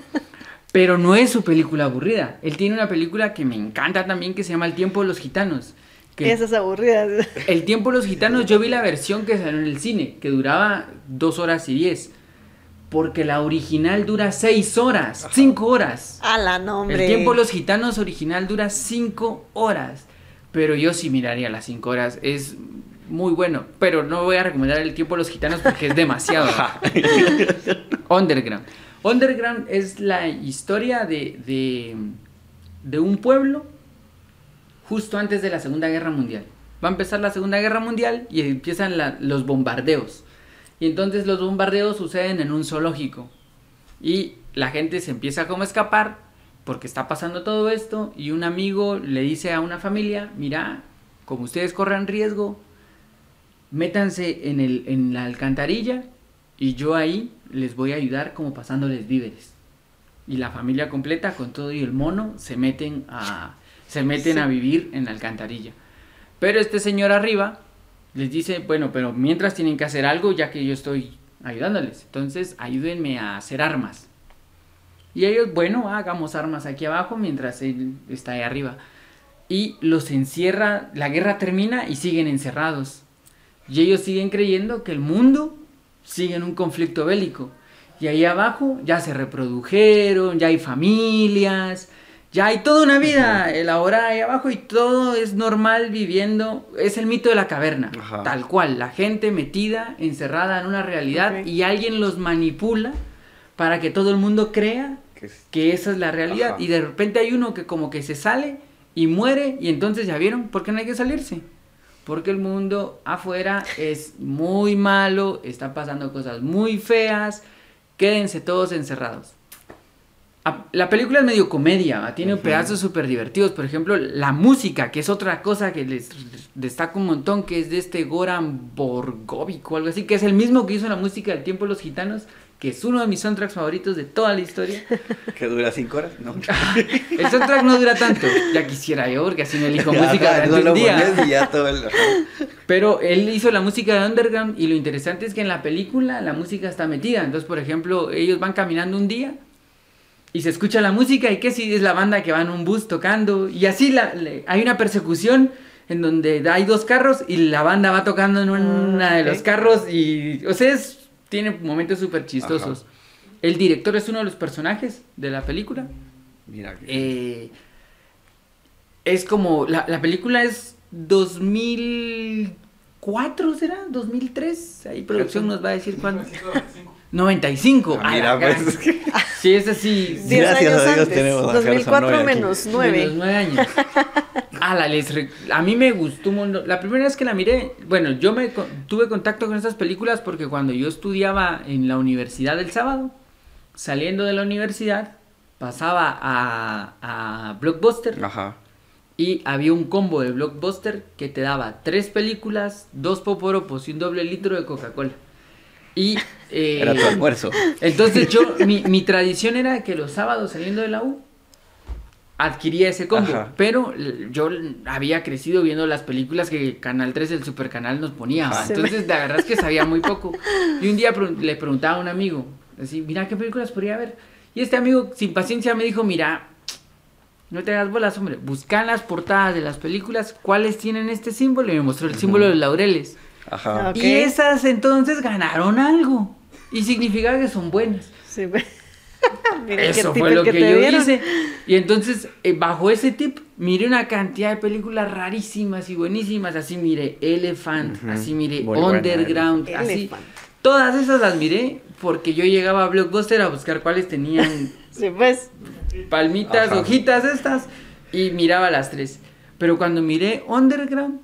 Pero no es su película aburrida. Él tiene una película que me encanta también que se llama El tiempo de los gitanos. Que Esas aburridas. El tiempo de los gitanos, yo vi la versión que salió en el cine, que duraba 2 horas y 10. Porque la original dura 6 horas, 5 horas. A la nombre. El tiempo de los gitanos original dura 5 horas. Pero yo sí miraría las 5 horas. Es muy bueno. Pero no voy a recomendar el tiempo de los gitanos porque es demasiado. Underground. Underground es la historia de, de, de un pueblo justo antes de la Segunda Guerra Mundial. Va a empezar la Segunda Guerra Mundial y empiezan la- los bombardeos. Y entonces los bombardeos suceden en un zoológico. Y la gente se empieza como a escapar porque está pasando todo esto y un amigo le dice a una familia, mira, como ustedes corran riesgo, métanse en, el, en la alcantarilla y yo ahí les voy a ayudar como pasándoles víveres. Y la familia completa con todo y el mono se meten a, se meten Sí. a vivir en la alcantarilla. Pero este señor arriba les dice, bueno, pero mientras tienen que hacer algo ya que yo estoy ayudándoles. Entonces ayúdenme a hacer armas. Y ellos, bueno, hagamos armas aquí abajo mientras él está ahí arriba. Y los encierra, la guerra termina y siguen encerrados. Y ellos siguen creyendo que el mundo sigue en un conflicto bélico. Y ahí abajo ya se reprodujeron, ya hay familias, ya hay toda una vida elaborada ahí abajo y todo es normal viviendo. Es el mito de la caverna, Ajá. tal cual. La gente metida, encerrada en una realidad y alguien los manipula para que todo el mundo crea que es- que esa es la realidad. Ajá. Y de repente hay uno que como que se sale y muere y entonces ya vieron por qué no hay que salirse. Porque el mundo afuera es muy malo, está pasando cosas muy feas, quédense todos encerrados. La película es medio comedia, tiene Ujú. pedazos súper divertidos. Por ejemplo, la música, que es otra cosa que les destaca un montón, que es de este Goran Borgovic o algo así, que es el mismo que hizo la música del Tiempo de los Gitanos, que es uno de mis soundtracks favoritos de toda la historia. que dura cinco horas, ¿no? El soundtrack no dura tanto, ya quisiera yo, porque así me elijo música Ajá, durante solo un día. y ya todo el-. Pero él hizo la música de Underground y lo interesante es que en la película la música está metida. Entonces, por ejemplo, ellos van caminando un día y se escucha la música y que si es la banda que va en un bus tocando y así la, le- hay una persecución en donde hay dos carros y la banda va tocando en una de los carros y o sea es- tiene momentos súper chistosos. El director es uno de los personajes de la película. Mira que... Eh, es como, la, la película es 2004, ¿será? 2003. Ahí producción nos va a decir cuándo. 95. Ah, mira, pues. Sí, es así. Diez Gracias años a Dios antes. tenemos a 2004 Gerson Noy aquí. menos de 9. los nueve años. Ala, les re- a mí me gustó un montón. La primera vez que la miré, bueno, yo me tuve contacto con estas películas porque cuando yo estudiaba en la universidad del sábado, saliendo de la universidad, pasaba a, a Blockbuster Ajá. y había un combo de Blockbuster que te daba tres películas, dos poporopos y un doble litro de Coca-Cola. Y eh, Era tu almuerzo. entonces yo, mi, mi tradición era que los sábados saliendo de la U adquiría ese combo, Ajá. pero yo había crecido viendo las películas que Canal 3, el super canal, nos ponía. Entonces la verdad es que sabía muy poco. Y un día pre- le preguntaba a un amigo, así, mira, ¿qué películas podría ver? Y este amigo, sin paciencia, me dijo, mira, no te hagas bolas, hombre, busca en las portadas de las películas cuáles tienen este símbolo y me mostró el símbolo de los laureles. Ajá. Ok. Y esas entonces ganaron algo. Y significa que son buenas. Sí. Mira qué Eso fue lo que, yo hice. Y entonces, eh, bajo ese tip, miré una cantidad de películas rarísimas y buenísimas. Así miré Elephant, así miré Muy buena, Underground, así. Elephant. Todas esas las miré porque yo llegaba a Blockbuster a buscar cuáles tenían Sí, pues. palmitas, Ajá. hojitas estas y miraba las tres. Pero cuando miré Underground,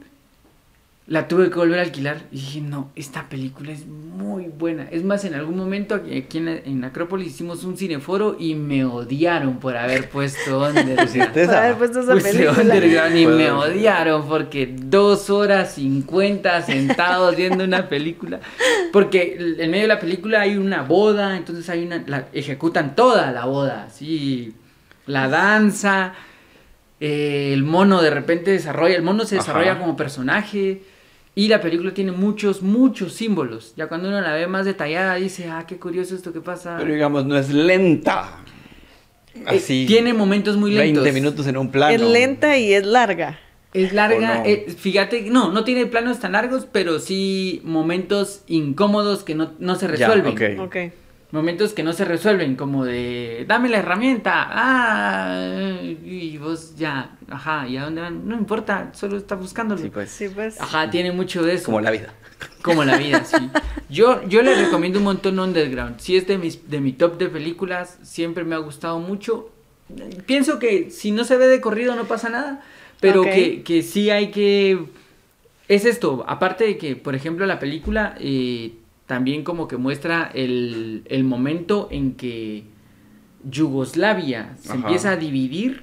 la tuve que volver a alquilar y dije, no, esta película es muy buena. Es más, en algún momento aquí aquí en, en Acrópolis hicimos un cineforo y me odiaron por haber puesto Underground. ¿Pusiste Por haber puesto esa Puse película. Underground y me odiaron porque dos horas cincuenta sentados viendo una película. Porque en medio de la película hay una boda, entonces hay una. La, ejecutan toda la boda, sí. La danza. eh, el mono de repente desarrolla. El mono se Ajá. desarrolla como personaje. Y la película tiene muchos, muchos símbolos. Ya cuando uno la ve más detallada, dice, ah, qué curioso esto que pasa. Pero digamos, no es lenta. Eh, Así. tiene momentos muy lentos. 20 minutos en un plano. Es lenta y es larga. Es larga, ¿O no? eh, fíjate, no, no tiene planos tan largos, pero sí momentos incómodos que no, no se Ya, resuelven. ok. Momentos que no se resuelven, como de, dame la herramienta, ah, y vos ya, ajá, ¿y a dónde van? No importa, solo está buscándolo. Sí, pues. Sí, pues. Ajá, tiene mucho de eso. Como la vida. Como la vida, sí. Yo, yo le recomiendo un montón Underground. Si es de, mis, de mi top de películas, siempre me ha gustado mucho. Pienso que si no se ve de corrido no pasa nada, pero que, que sí hay que... Es esto, aparte de que, por ejemplo, la película eh, también como que muestra el, el momento en que Yugoslavia se Ajá. empieza a dividir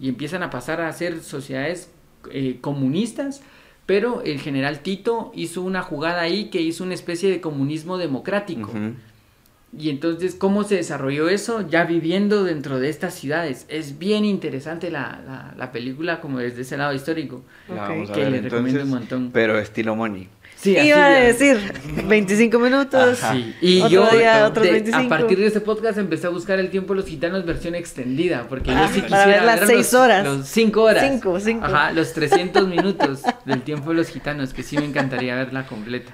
y empiezan a pasar a ser sociedades eh, comunistas, pero el general Tito hizo una jugada ahí que hizo una especie de comunismo democrático. Y entonces, ¿cómo se desarrolló eso? Ya viviendo dentro de estas ciudades. Es bien interesante la, la, la película como desde ese lado histórico. Que ver le recomiendo entonces, un montón. Pero estilo money. Sí, así Iba a de- decir 25 minutos. Ajá. Sí, y Otro yo día, otros de- 25. a partir de este podcast empecé a buscar el tiempo de los gitanos versión extendida, porque Ah, yo sí para quisiera ver las ver seis los- horas. Los cinco horas. Cinco, cinco. Ajá, los 300 minutos del tiempo de los gitanos, que sí me encantaría verla completa.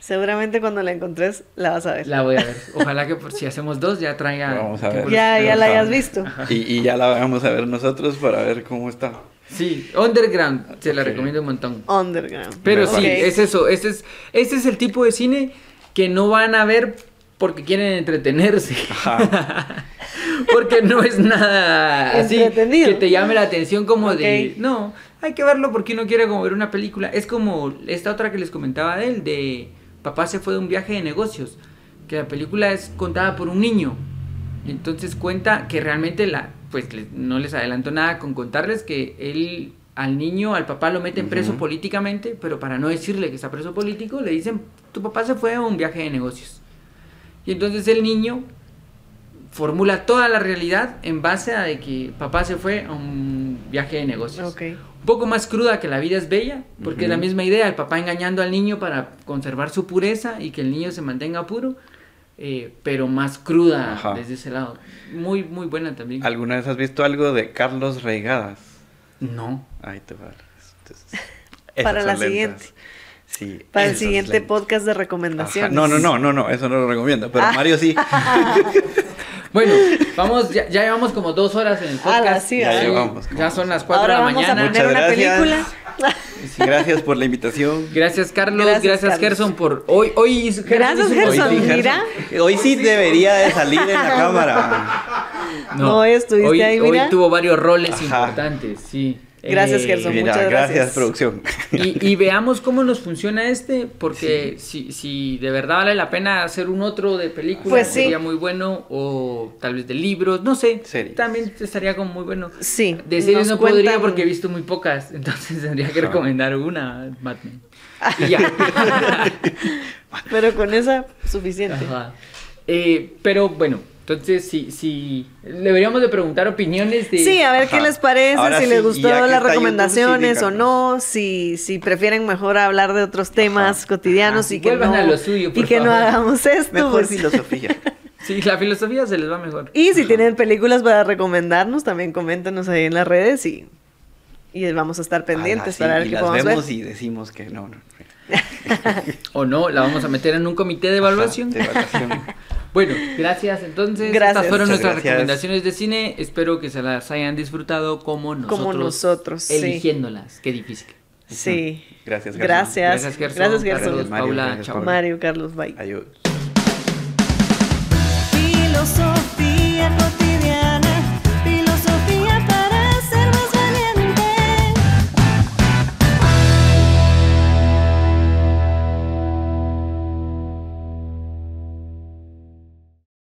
Seguramente cuando la encontres la vas a ver. La voy a ver. Ojalá que por si hacemos dos ya traiga. Vamos a ver. Ya, ya la hayas visto. Y, y ya la vamos a ver nosotros para ver cómo está. Sí, Underground, se la recomiendo un montón. Underground. Pero sí, es eso, ese es, ese es el tipo de cine que no van a ver porque quieren entretenerse. Ajá. porque no es nada así que te llame la atención como de... No, hay que verlo porque uno quiere como ver una película. Es como esta otra que les comentaba de él, de Papá se fue de un viaje de negocios, que la película es contada por un niño. Y entonces cuenta que realmente la, pues no les adelanto nada con contarles que él al niño, al papá lo meten preso políticamente, pero para no decirle que está preso político, le dicen, tu papá se fue a un viaje de negocios. Y entonces el niño formula toda la realidad en base a de que papá se fue a un viaje de negocios. Un poco más cruda que la vida es bella, porque es la misma idea, el papá engañando al niño para conservar su pureza y que el niño se mantenga puro, eh, pero más cruda Ajá. desde ese lado. Muy, muy buena también. ¿Alguna vez has visto algo de Carlos Reigadas? No. Ahí te va. Entonces, Para la lentas. siguiente. Sí, Para el siguiente lentas. podcast de Ajá. recomendaciones. No, no, no, no, no, eso no lo recomiendo. Pero Ah. Mario sí. Bueno, vamos, ya, ya llevamos como dos horas en el Ala, podcast. sí, Ya llevamos. Ya son las cuatro Ahora de la vamos mañana. a poner Muchas una gracias. película. Sí, gracias por la invitación. Gracias Carlos, Gracias, gracias, Carlos. Gerson por hoy hoy hizo- Gracias, Gerson. sí, mira. Hoy sí debería de salir en la cámara. No, estuviste hoy, ahí, hoy mira. tuvo varios roles Ajá. importantes, sí. Gracias, Eh, Gerson. Mira, muchas gracias, gracias. producción. Y, y veamos cómo nos funciona este, porque si, si de verdad vale la pena hacer un otro de película, Pues sí. sería muy bueno, o tal vez de libros, no sé, Series. también estaría como muy bueno. Sí. De series nos no podría porque he visto muy pocas, entonces tendría que recomendar una, Batman. Y ya. Pero con esa, suficiente. Ajá. Eh, pero bueno, entonces si, si deberíamos de preguntar opiniones de... Sí, a ver qué Ajá. les parece, Ahora si sí, les gustó las está YouTube, recomendaciones sí, o no, si, si prefieren mejor hablar de otros temas Ajá. cotidianos Ajá, y que no, vuelvan a lo suyo, y que no hagamos esto. Mejor pues. filosofía. Sí, la filosofía se les va mejor. Y si tienen películas para recomendarnos, también coméntenos ahí en las redes y, y vamos a estar pendientes sí, para ver y qué las podemos vemos ver. y decimos que no. no. O no, la vamos a meter en un comité de evaluación. Ajá, de evaluación. Bueno, gracias entonces. Gracias. Estas fueron nuestras recomendaciones de cine. Espero que se las hayan disfrutado como nosotros. Como nosotros. Eligiéndolas. Qué difícil. Sí. Gracias, Gerson. Gracias. Gracias, Gerson. Gracias, Gerson. Gracias, Paula. Gracias, Chao. Mario, Carlos, bye. Adiós. Filosofía